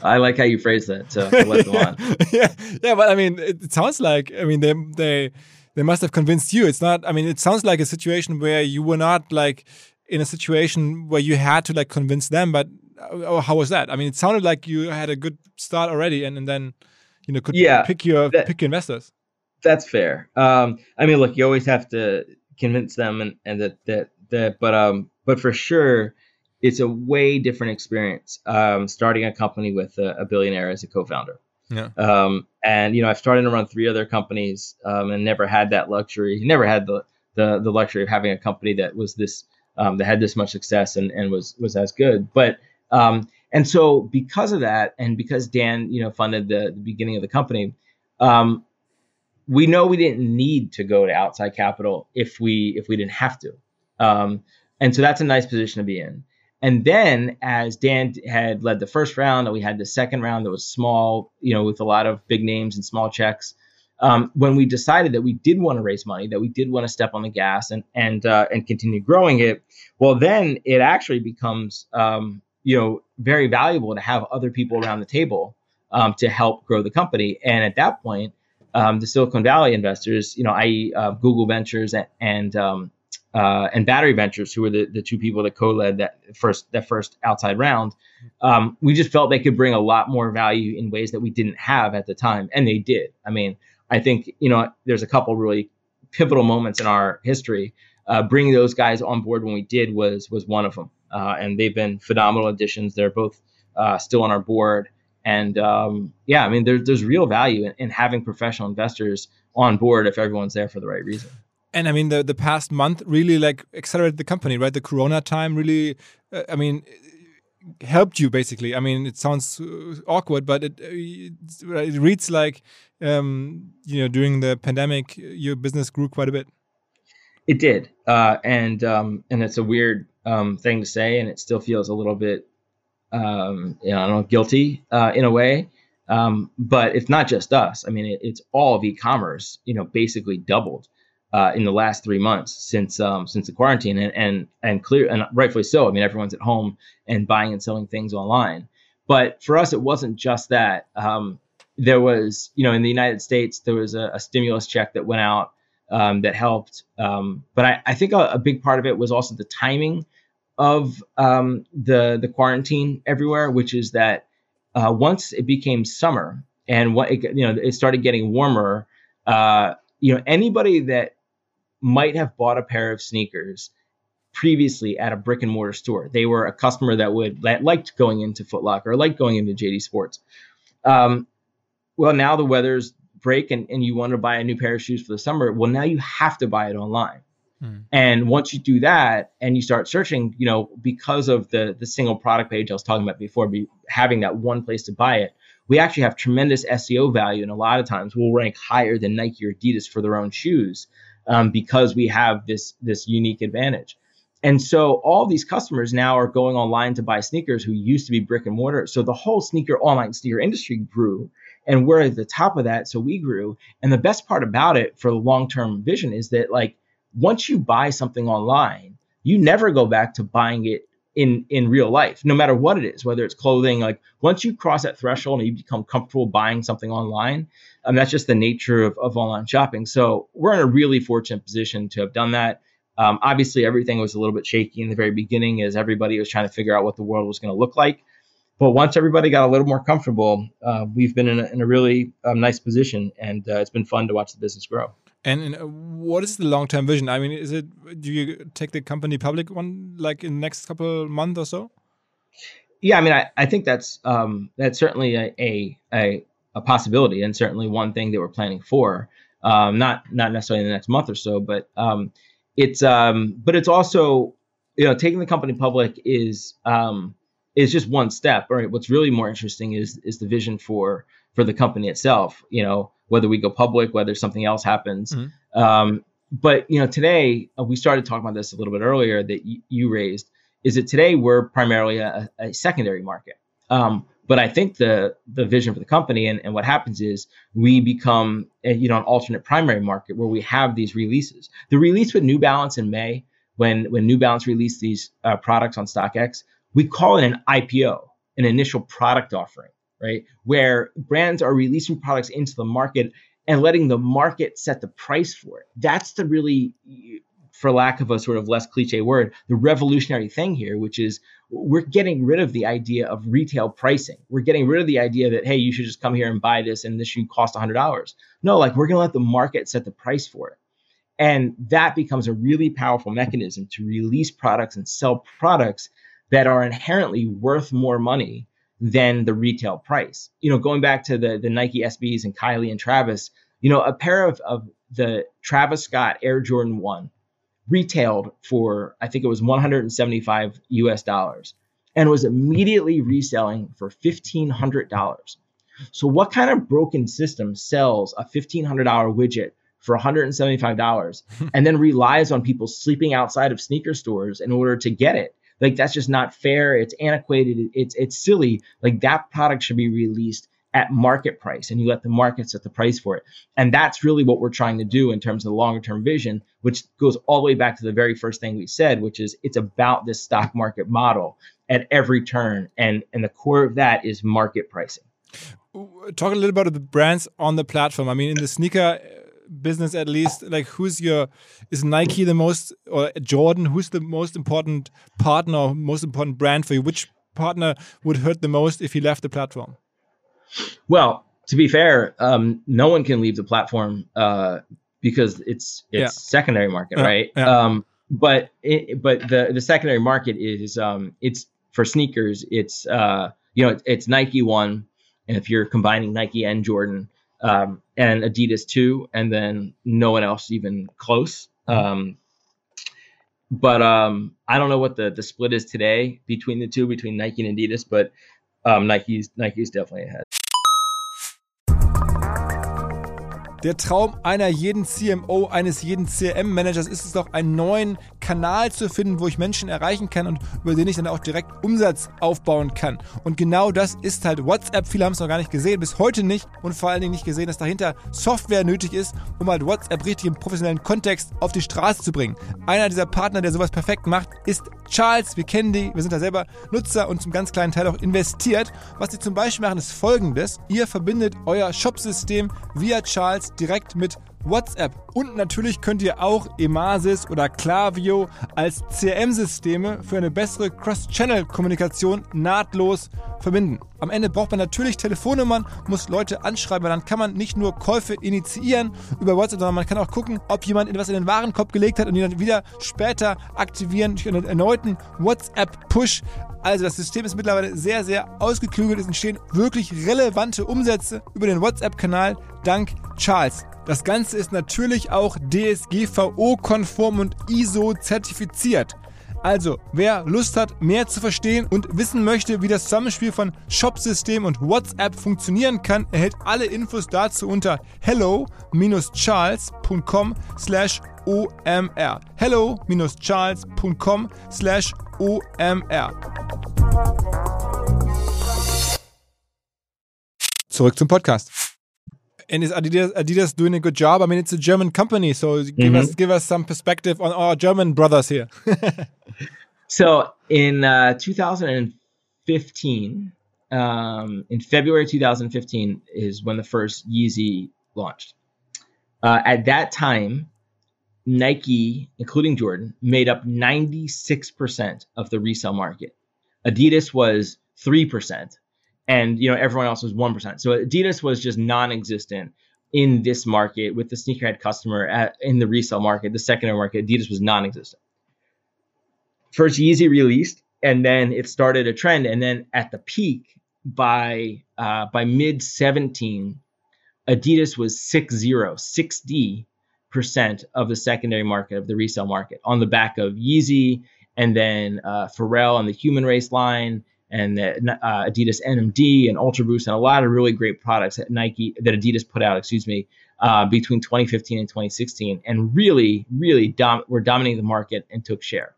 I like how you phrase that. So let them on. [laughs] yeah, yeah, but I mean, it sounds like I mean they they they must have convinced you. It's not. I mean, it sounds like a situation where you were not like in a situation where you had to like convince them, but how was that? I mean, it sounded like you had a good start already, and, and then you know could yeah, pick your that, pick your investors. That's fair. Um, I mean, look, you always have to convince them, and, and that that that, but um, but for sure, it's a way different experience um, starting a company with a, a billionaire as a co-founder. Yeah. Um, and you know, I've started to run three other companies um, and never had that luxury. Never had the, the the luxury of having a company that was this um, that had this much success and, and was was as good. But um, and so because of that, and because Dan, you know, funded the, the beginning of the company, um, we know we didn't need to go to outside capital if we if we didn't have to. Um, and so that's a nice position to be in. And then as Dan had led the first round, and we had the second round that was small, you know, with a lot of big names and small checks. Um, when we decided that we did want to raise money, that we did want to step on the gas and and uh, and continue growing it, well, then it actually becomes um, you know very valuable to have other people around the table um, to help grow the company. And at that point, um, the Silicon Valley investors, you know, i.e., uh, Google Ventures and and, um, uh, and Battery Ventures, who were the, the two people that co-led that first that first outside round, um, we just felt they could bring a lot more value in ways that we didn't have at the time, and they did. I mean, I think you know, there's a couple really pivotal moments in our history. Uh, bringing those guys on board when we did was was one of them uh, and they've been phenomenal additions. They're both uh, still on our board, and um, yeah, I mean, there's there's real value in, in, having professional investors on board if everyone's there for the right reason. And I mean, the the past month really like accelerated the company, right? The Corona time really, uh, I mean. helped you basically i mean it sounds uh, awkward but it, uh, it reads like um, you know during the pandemic your business grew quite a bit it did uh, and um, and it's a weird um, thing to say, and it still feels a little bit um, you know, I don't know, guilty uh, in a way. Um, but it's not just us. I mean, it, it's all of e-commerce. You know, basically doubled uh, in the last three months since um, since the quarantine, and and and clear and rightfully so. I mean, everyone's at home and buying and selling things online. But for us, it wasn't just that. Um, there was, you know, in the United States, there was a, a stimulus check that went out um, that helped. Um, but I, I think a, a, big part of it was also the timing of um, the the quarantine everywhere, which is that uh, once it became summer and what it, you know it started getting warmer, uh, you know anybody that might have bought a pair of sneakers previously at a brick and mortar store, they were a customer that would that liked going into Foot Locker or liked going into JD Sports. Um, well, now the weather's break and, and you want to buy a new pair of shoes for the summer. Well, now you have to buy it online. Hmm. And once you do that and you start searching, you know, because of the the single product page I was talking about before, be having that one place to buy it, we actually have tremendous SEO value, and a lot of times we'll rank higher than Nike or Adidas for their own shoes um, because we have this this unique advantage. And so all these customers now are going online to buy sneakers who used to be brick and mortar. So the whole sneaker online sneaker industry grew and we're at the top of that so we grew. And the best part about it for the long-term vision is that like once you buy something online you never go back to buying it in in real life no matter what it is whether it's clothing like once you cross that threshold and you become comfortable buying something online um, that's just the nature of, of online shopping. So we're in a really fortunate position to have done that. Um, obviously everything was a little bit shaky in the very beginning as everybody was trying to figure out what the world was going to look like but once everybody got a little more comfortable, uh, we've been in a, in a really um, nice position, and uh, it's been fun to watch the business grow. And, and uh, what is the long term vision? I mean, is it do you take the company public one like in the next couple month or so? Yeah, I mean, I, I think that's um, that's certainly a, a, a a possibility, and certainly one thing that we're planning for. Um, not not necessarily in the next month or so, but um, it's um, but it's also you know taking the company public is um, is just one step. Right. What's really more interesting is is the vision for for the company itself. You know, whether we go public, whether something else happens. Mm-hmm. Um, but you know, today uh, we started talking about this a little bit earlier that y- you raised. Is that today we're primarily a, a secondary market. Um, but I think the the vision for the company and, and what happens is we become a, you know an alternate primary market where we have these releases. The release with New Balance in May, when when New Balance released these uh, products on StockX, we call it an IPO, an initial product offering, right? Where brands are releasing products into the market and letting the market set the price for it. That's the really, for lack of a sort of less cliche word, the revolutionary thing here, which is we're getting rid of the idea of retail pricing. We're getting rid of the idea that, hey, you should just come here and buy this and this should cost $100. No, like we're going to let the market set the price for it. And that becomes a really powerful mechanism to release products and sell products that are inherently worth more money than the retail price. You know, going back to the the Nike SBs and Kylie and Travis, you know, a pair of, of the Travis Scott Air Jordan 1 retailed for I think it was 175 US dollars and was immediately reselling for $1500. So what kind of broken system sells a $1500 widget for $175 [laughs] and then relies on people sleeping outside of sneaker stores in order to get it? Like that's just not fair. It's antiquated. It's it's silly. Like that product should be released at market price and you let the market set the price for it. And that's really what we're trying to do in terms of the longer term vision, which goes all the way back to the very first thing we said, which is it's about this stock market model at every turn. And and the core of that is market pricing. Talk a little about the brands on the platform. I mean, in the sneaker business at least like who's your is nike the most or jordan who's the most important partner most important brand for you? Which partner would hurt the most if he left the platform? Well to be fair um, no one can leave the platform uh, because it's it's yeah. secondary market right? Yeah. Um, but it, but the the secondary market is um, it's for sneakers. It's uh, you know it's nike one and if you're combining nike and jordan um, and Adidas too, and then no one else even close. Um, but um, I don't know what the, the split is today between the two, between Nike and Adidas, but um, Nike's Nike's definitely ahead. Der Traum einer jeden CMO, eines jeden CRM-Managers ist es doch, einen neuen Kanal zu finden, wo ich Menschen erreichen kann und über den ich dann auch direkt Umsatz aufbauen kann. Und genau das ist halt WhatsApp. Viele haben es noch gar nicht gesehen, bis heute nicht und vor allen Dingen nicht gesehen, dass dahinter Software nötig ist, um halt WhatsApp richtig im professionellen Kontext auf die Straße zu bringen. Einer dieser Partner, der sowas perfekt macht, ist Charles. Wir kennen die, wir sind da selber Nutzer und zum ganz kleinen Teil auch investiert. Was sie zum Beispiel machen, ist folgendes. Ihr verbindet euer Shopsystem via Charles direkt mit WhatsApp. Und natürlich könnt ihr auch Emasis oder Klaviyo als CRM-Systeme für eine bessere Cross-Channel-Kommunikation nahtlos verbinden. Am Ende braucht man natürlich Telefonnummern, muss Leute anschreiben, weil dann kann man nicht nur Käufe initiieren über WhatsApp, sondern man kann auch gucken, ob jemand etwas in den Warenkorb gelegt hat und ihn dann wieder später aktivieren durch einen erneuten WhatsApp-Push. Also das System ist mittlerweile sehr, sehr ausgeklügelt. Es entstehen wirklich relevante Umsätze über den WhatsApp-Kanal dank Charles. Das Ganze ist natürlich auch DSGVO-konform und ISO-zertifiziert. Also, wer Lust hat, mehr zu verstehen und wissen möchte, wie das Zusammenspiel von Shopsystem und WhatsApp funktionieren kann, erhält alle Infos dazu unter hello-charles.com slash omr. hello-charles.com slash omr. Zurück zum Podcast. And is Adidas Adidas doing a good job? I mean, it's a German company, so give mm-hmm. us give us some perspective on our German brothers here. [laughs] so in uh, 2015, um, in February 2015 is when the first Yeezy launched. Uh, at that time, Nike, including Jordan, made up 96% of the resale market. Adidas was 3% and you know everyone else was 1%. So Adidas was just non-existent in this market with the sneakerhead customer at, in the resale market, the secondary market. Adidas was non-existent. First Yeezy released, and then it started a trend, and then at the peak by uh, by mid 17, Adidas was 60, 60 percent of the secondary market of the resale market on the back of Yeezy, and then uh, Pharrell and the Human Race line and the, uh, Adidas NMD and Ultra Boost and a lot of really great products that Nike that Adidas put out, excuse me, uh, between 2015 and 2016, and really, really dom- were dominating the market and took share.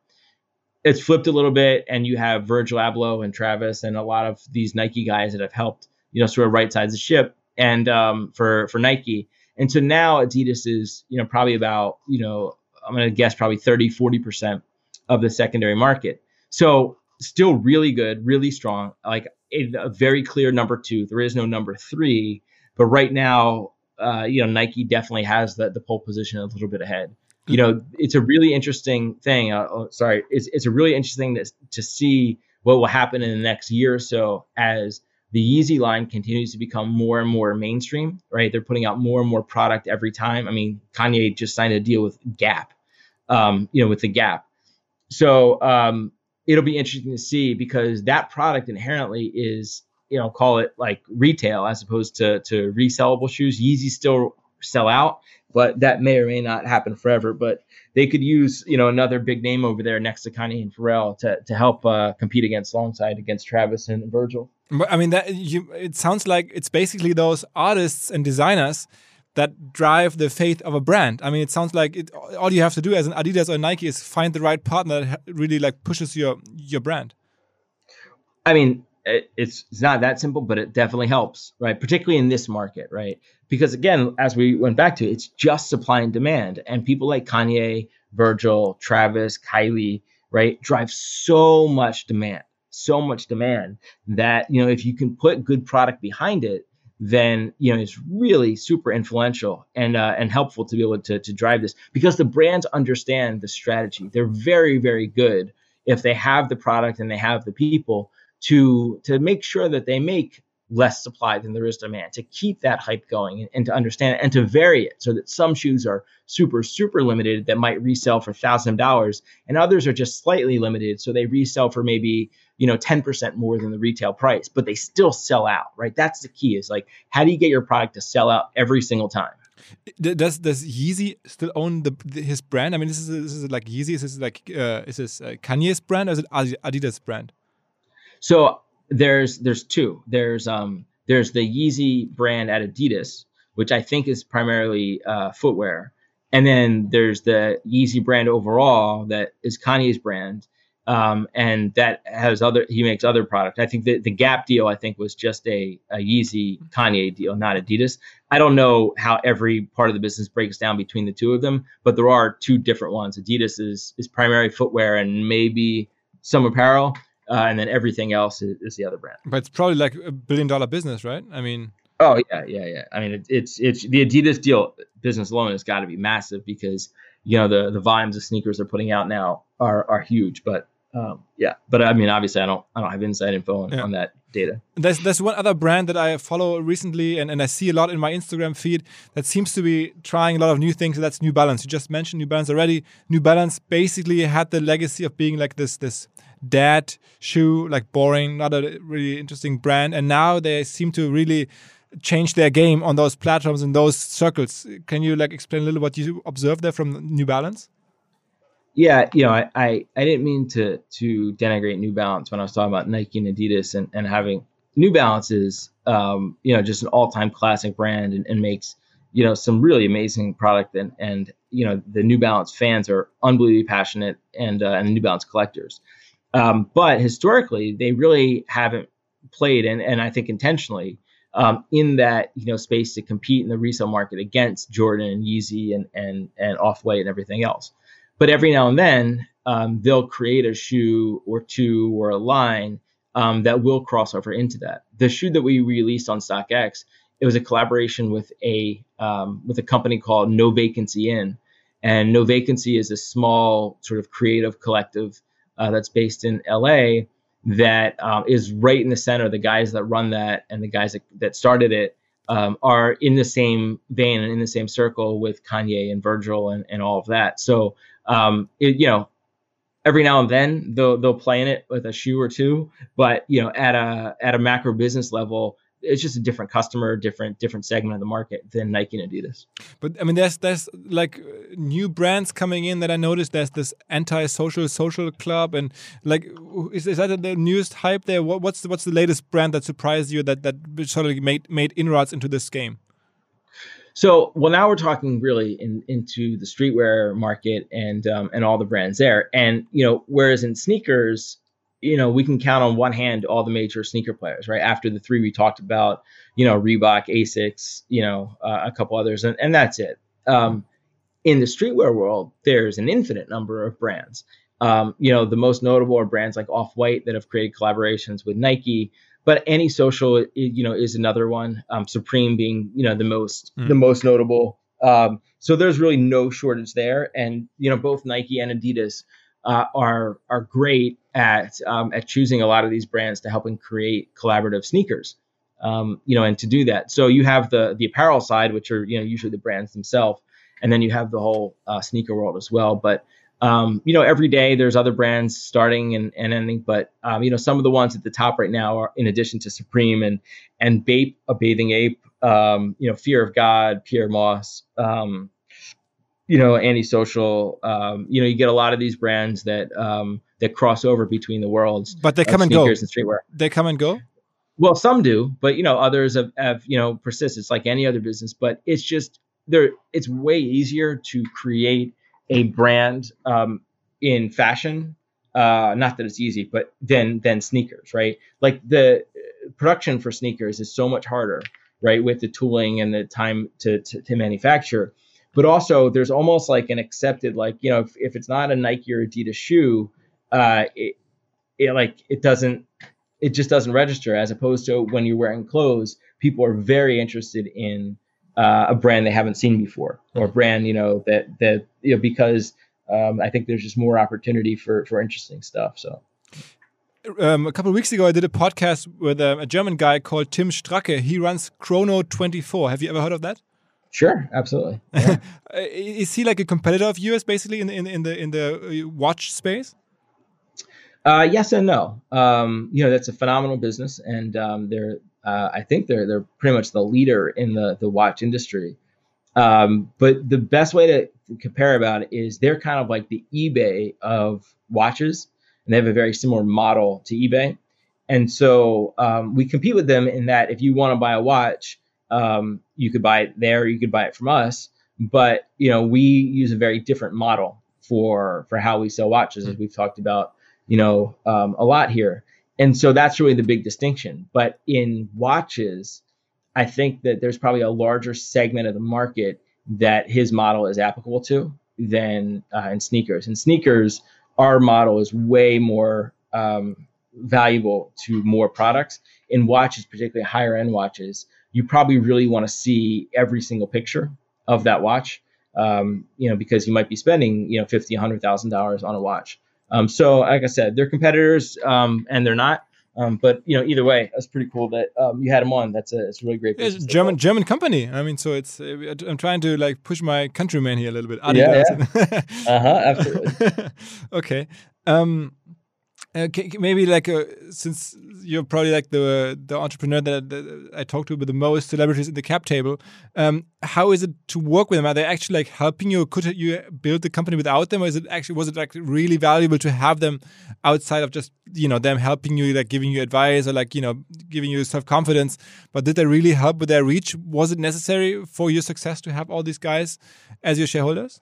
It's flipped a little bit, and you have Virgil Abloh and Travis and a lot of these Nike guys that have helped, you know, sort of right sides the ship and um, for for Nike. And so now Adidas is, you know, probably about, you know, I'm going to guess probably 30, 40 percent of the secondary market. So still really good, really strong. Like a, a, very clear number two. There is no number three, but right now, uh, you know, Nike definitely has the the pole position a little bit ahead. You know, it's a really interesting thing. Uh, oh, sorry, it's it's a really interesting to, to see what will happen in the next year or so as the Yeezy line continues to become more and more mainstream. Right, they're putting out more and more product every time. I mean, Kanye just signed a deal with Gap. Um, you know, with the Gap. So um, it'll be interesting to see because that product inherently is you know call it like retail as opposed to to resellable shoes yeezy still sell out but that may or may not happen forever but they could use you know another big name over there next to Kanye and Pharrell to to help uh, compete against alongside against Travis and Virgil. I mean that you it sounds like it's basically those artists and designers that drive the faith of a brand. I mean, it sounds like it, all you have to do as an Adidas or Nike is find the right partner that really like pushes your your brand. I mean, it, it's it's not that simple, but it definitely helps, right? Particularly in this market, right? Because again, as we went back to, it's just supply and demand, and people like Kanye, Virgil, Travis, Kylie, right, drive so much demand, so much demand that you know if you can put good product behind it then you know it's really super influential and uh, and helpful to be able to to drive this because the brands understand the strategy. They're very very good if they have the product and they have the people to to make sure that they make less supply than there is demand to keep that hype going and, and, to understand it and to vary it so that some shoes are super super limited that might resell for thousand dollars and others are just slightly limited so they resell for maybe you know 10% more than the retail price but they still sell out right that's the key is like how do you get your product to sell out every single time does does Yeezy still own the, his brand? I mean, this is this is like Yeezy. Is this like uh, is this uh, Kanye's brand or is it Adidas brand? So there's there's two. There's um there's the Yeezy brand at Adidas, which I think is primarily uh, footwear. And then there's the Yeezy brand overall that is Kanye's brand. Um, and that has other he makes other product. I think the the Gap deal I think was just a, a Yeezy Kanye deal, not Adidas. I don't know how every part of the business breaks down between the two of them, but there are two different ones. Adidas is is primary footwear and maybe some apparel, uh, and then everything else is, is the other brand. But it's probably like a billion dollar business, right? I mean, Oh yeah, yeah, yeah. I mean, it, it's it's the Adidas deal business alone has got to be massive because you know the the volumes of sneakers they're putting out now are are huge. But um, yeah, but I mean, obviously, I don't I don't have inside info on, Yeah. on that data. There's there's one other brand that I follow recently and, and I see a lot in my Instagram feed that seems to be trying a lot of new things. That's New Balance. You just mentioned New Balance already. New Balance basically had the legacy of being like this this dad shoe, like boring, not a really interesting brand. And now they seem to really change their game on those platforms in those circles. Can you like explain a little what you observe there from New Balance? Yeah, you know, I, I, I didn't mean to to denigrate New Balance when I was talking about Nike and Adidas and, and having New Balance is um, you know just an all time classic brand and, and makes you know some really amazing product and and you know the New Balance fans are unbelievably passionate and uh, and New Balance collectors. Um, but historically, they really haven't played and and I think intentionally um, in that you know space to compete in the resale market against Jordan and Yeezy and and and Off White and everything else. But every now and then um, they'll create a shoe or two or a line um, that will cross over into that. The shoe that we released on StockX, it was a collaboration with a um, with a company called No Vacancy Inn, and No Vacancy is a small sort of creative collective uh, that's based in LA that um, is right in the center. The guys that run that and the guys that, that started it um, are in the same vein and in the same circle with Kanye and Virgil and, and all of that. So, um, it, you know, every now and then they'll they'll play in it with a shoe or two, but you know, at a at a macro business level, it's just a different customer, different different segment of the market than Nike and Adidas. But I mean, there's there's like uh, new brands coming in that I noticed. There's this anti-social social club, and like, is, is that the newest hype there? What, what's the, what's the latest brand that surprised you that that sort of made made inroads into this game? So, well, now we're talking really in, into the streetwear market and um, and all the brands there. And you know, whereas in sneakers, you know, we can count on one hand all the major sneaker players, right? After the three we talked about, you know, Reebok, Asics, you know, uh, a couple others, and, and that's it. Um, in the streetwear world, there's an infinite number of brands. Um, you know, the most notable are brands like Off White that have created collaborations with Nike, but any social, you know, is another one. Um, Supreme being, you know, the most Mm. the most notable. Um, so there's really no shortage there, and you know, both Nike and Adidas uh, are are great at um, at choosing a lot of these brands to help helping create collaborative sneakers. Um, you know, and to do that, so you have the the apparel side, which are you know usually the brands themselves, and then you have the whole uh, sneaker world as well. But um, you know, every day there's other brands starting and, and ending, but um, you know, some of the ones at the top right now are in addition to Supreme and and Bape, a bathing ape, um, you know, Fear of God, Pyer Moss, um, you know, antisocial. Um, you know, you get a lot of these brands that um, that cross over between the worlds. But they come and go. and streetwear. They come and go. Well, some do, but you know, others have, have you know persist. It's like any other business, but it's just there. It's way easier to create a brand um, in fashion. Uh, not that it's easy, but then than sneakers, right? Like the uh, production for sneakers is so much harder, right? With the tooling and the time to to, to manufacture, but also there's almost like an accepted, like you know, if, if it's not a Nike or Adidas shoe, uh, it, it like it doesn't it just doesn't register as opposed to when you're wearing clothes people are very interested in uh, a brand they haven't seen before or a brand you know that that you know because um, i think there's just more opportunity for for interesting stuff so Um, a couple of weeks ago, I did a podcast with um, a German guy called Tim Stracke. He runs Chrono 24. Have you ever heard of that? sure absolutely Uh, [laughs] Is he like a competitor of yours, basically in the in, in the in the uh, watch space? Uh, yes and no. Um, you know, that's a phenomenal business, and um, they're uh, I think they're they're pretty much the leader in the the watch industry. Um, but the best way to compare about it is they're kind of like the eBay of watches, and they have a very similar model to eBay. And so um, we compete with them in that if you want to buy a watch, um, you could buy it there, you could buy it from us. But you know, we use a very different model for for how we sell watches, as we've talked about, you know, um, a lot here. And so that's really the big distinction. But in watches, I think that there's probably a larger segment of the market that his model is applicable to than uh, in sneakers. In sneakers, our model is way more um, valuable to more products. In watches, particularly higher end watches, you probably really want to see every single picture of that watch, um, you know, because you might be spending, you know, fifty, hundred thousand dollars on a watch. Um, so, like I said, they're competitors, um, and they're not. Um, but you know, either way, that's pretty cool that um, you had them on. That's a it's a really great. It's German German company. I mean, so it's uh, I'm trying to like push my countryman here a little bit. Yeah, yeah. [laughs] uh huh. Absolutely. [laughs] okay. Um, uh, maybe like uh, since you're probably like the the entrepreneur that, that, I talk to with the most celebrities in the cap table, um, how is it to work with them? Are they actually like helping you? Could you build the company without them, or is it actually was it like really valuable to have them outside of just you know them helping you, like giving you advice or like you know giving you self confidence? But did they really help with their reach? Was it necessary for your success to have all these guys as your shareholders?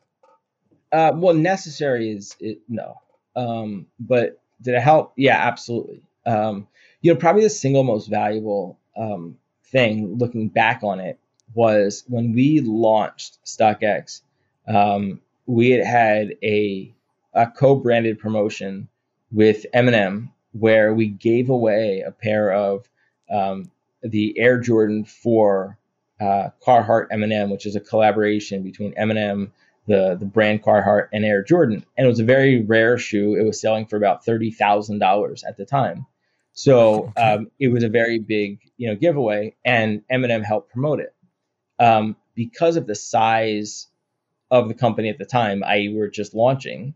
Uh, well, necessary is it, no, um, but did it help? Yeah, absolutely. Um, you know, probably the single most valuable um, thing looking back on it was when we launched StockX. Um, we had had a, a co-branded promotion with Eminem where we gave away a pair of um, the Air Jordan 4 uh, Carhartt Eminem, which is a collaboration between Eminem, the the brand Carhartt and Air Jordan, and it was a very rare shoe. It was selling for about thirty thousand dollars at the time, so okay. um, it was a very big you know giveaway, and Eminem helped promote it um, because of the size of the company at the time. I were just launching.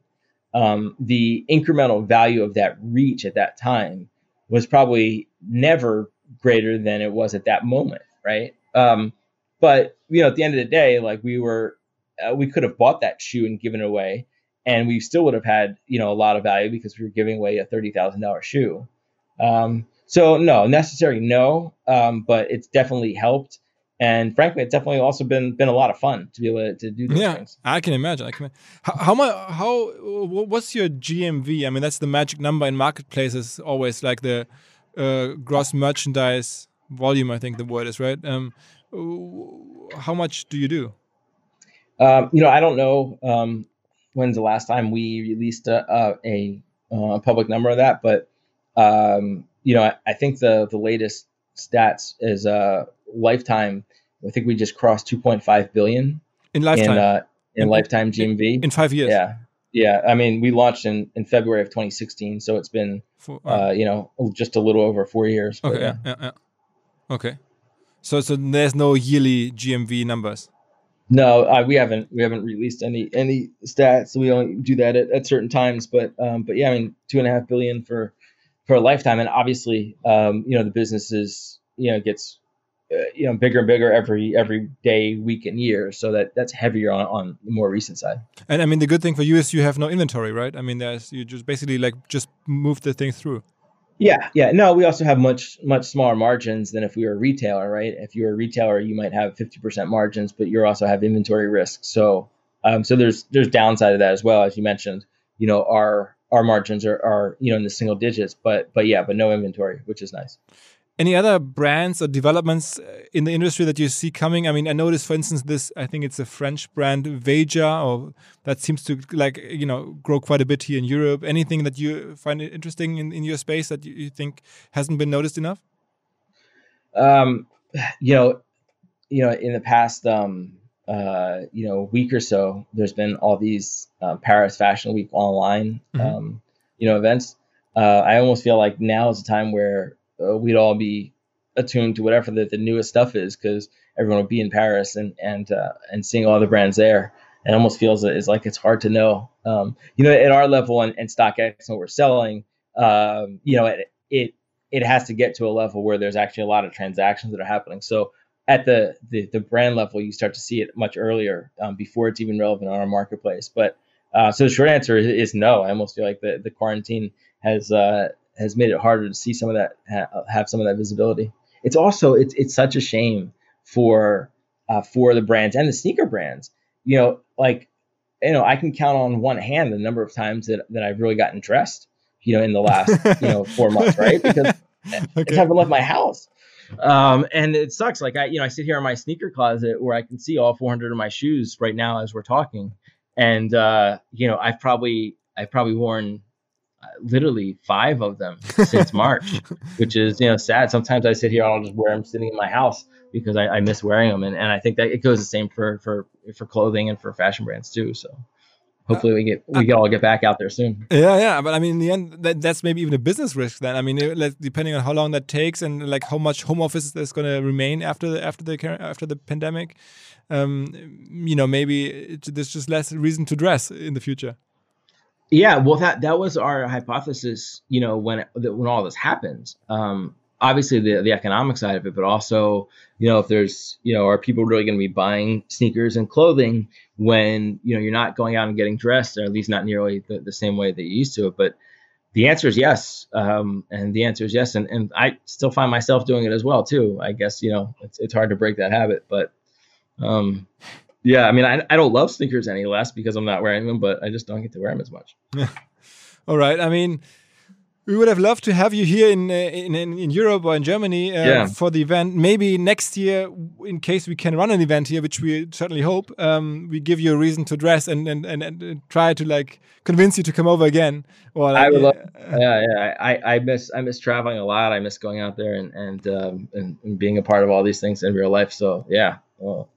Um, the incremental value of that reach at that time was probably never greater than it was at that moment, right? Um, but you know, at the end of the day, like we were uh, we could have bought that shoe and given it away, and we still would have had you know a lot of value because we were giving away a thirty thousand dollar shoe. Um, so no, necessary no, um, but it's definitely helped. And frankly, it's definitely also been been a lot of fun to be able to, to do these yeah, things. I can imagine. I can. How, how much? How? What's your GMV? I mean, that's the magic number in marketplaces. Always like the uh, gross merchandise volume. I think the word is right. Um, how much do you do? Um, you know, I don't know um, when's the last time we released a a, a public number of that, but um, you know, I, I, think the the latest stats is uh, lifetime. I think we just crossed 2.5 billion in lifetime in, uh, in, in lifetime GMV in five years. Yeah, yeah. I mean, we launched in, in February of 2016, so it's been for, uh, you know just a little over four years. Okay, yeah. Yeah, yeah. okay. So so there's no yearly GMV numbers. No, uh, we haven't we haven't released any any stats. We only do that at, at certain times. But um, but yeah, I mean, two and a half billion for for a lifetime, and obviously, um, you know, the business is you know gets uh, you know bigger and bigger every every day, week, and year. So that that's heavier on on the more recent side. And I mean, the good thing for you is you have no inventory, right? I mean, there's you just basically like just move the thing through. Yeah, yeah. No, we also have much much smaller margins than if we were a retailer, right? If you're a retailer, you might have 50% margins, but you also have inventory risk. So um, so there's there's downside of that as well, as you mentioned. You know, our our margins are, are you know in the single digits, but but yeah, but no inventory, which is nice. Any other brands or developments uh, in the industry that you see coming? I mean, I noticed, for instance, this. I think it's a French brand, Veja, or that seems to like you know grow quite a bit here in Europe. Anything that you find interesting in, in your space that you think hasn't been noticed enough? Um, you know, you know, in the past, um, uh, you know, week or so, there's been all these uh, Paris Fashion Week online, mm -hmm. um, you know, events. Uh, I almost feel like now is the time where uh, we'd all be attuned to whatever the, the newest stuff is because everyone would be in Paris and and uh, and seeing all the brands there. It almost feels it's like it's hard to know. Um, you know, at our level and, and StockX, what we're selling, um, you know, it, it it has to get to a level where there's actually a lot of transactions that are happening. So at the the, the brand level, you start to see it much earlier um, before it's even relevant on our marketplace. But uh, so the short answer is, is, no. I almost feel like the the quarantine has uh, has made it harder to see some of that ha- have some of that visibility. It's also it's it's such a shame for uh, for the brands and the sneaker brands. You know, like you know, I can count on one hand the number of times that that I've really gotten dressed. You know, in the last you know [laughs] four months, right? Because okay. I haven't left my house. Um, and it sucks. Like I, you know, I sit here in my sneaker closet where I can see all 400 of my shoes right now as we're talking, and uh, you know, I've probably I've probably worn literally five of them since March, [laughs] which is you know sad. Sometimes I sit here and I'll just wear them sitting in my house because I, I miss wearing them, and, and I think that it goes the same for for for clothing and for fashion brands too. So hopefully we get we all get back out there soon. Yeah, yeah, but I mean, in the end, that, that's maybe even a business risk. Then I mean, it, depending on how long that takes and like how much home office is going to remain after the after the after the pandemic, um, you know, maybe it, there's just less reason to dress in the future. Yeah, well, that that was our hypothesis. You know, when when all this happens, um, obviously the the economic side of it, but also you know if there's you know are people really going to be buying sneakers and clothing when you know you're not going out and getting dressed, or at least not nearly the, the same way that you used to. But the answer is yes, um, and the answer is yes, and and I still find myself doing it as well too. I guess you know it's it's hard to break that habit, but um, yeah, I mean I I don't love sneakers any less because I'm not wearing them, but I just don't get to wear them as much. [laughs] All right, I mean we would have loved to have you here in uh, in, in, Europe or in Germany uh, yeah. for the event. Maybe next year, in case we can run an event here, which we certainly hope, um, we give you a reason to dress and and, and, and try to like convince you to come over again. Or like, I would love, uh, yeah, yeah. I, I miss I miss traveling a lot. I miss going out there and and, um, and, and being a part of all these things in real life. So yeah, well,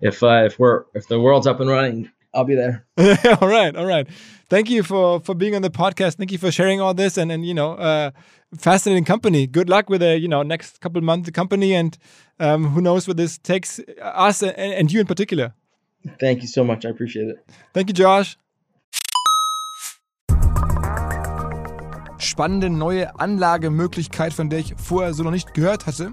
if uh, if we're if the world's up and running, I'll be there. [laughs] all right, all right thank you for for being on the podcast. Thank you for sharing all this and and you know, uh, fascinating company. Good luck with the you know next couple months the company and um, who knows where this takes us and, and you in particular. Thank you so much. I appreciate it. Thank you, Josh. spannende neue Anlagemöglichkeit, von der ich vorher so noch nicht gehört hatte.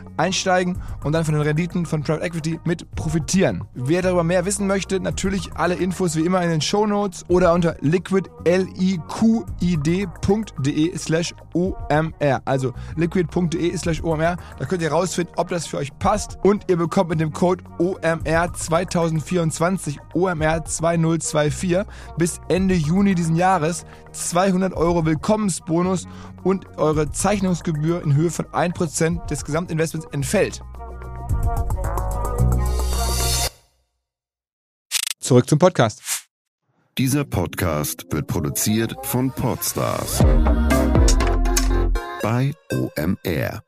einsteigen und dann von den Renditen von Private Equity mit profitieren. Wer darüber mehr wissen möchte, natürlich alle Infos wie immer in den Show Notes oder unter liquid.de slash omr. Also liquid.de slash omr. Da könnt ihr rausfinden, ob das für euch passt und ihr bekommt mit dem Code OMR 2024 OMR 2024 bis Ende Juni diesen Jahres 200 Euro Willkommensbonus und eure Zeichnungsgebühr in Höhe von 1% des Gesamtinvestments entfällt. Zurück zum Podcast. Dieser Podcast wird produziert von Podstars bei OMR.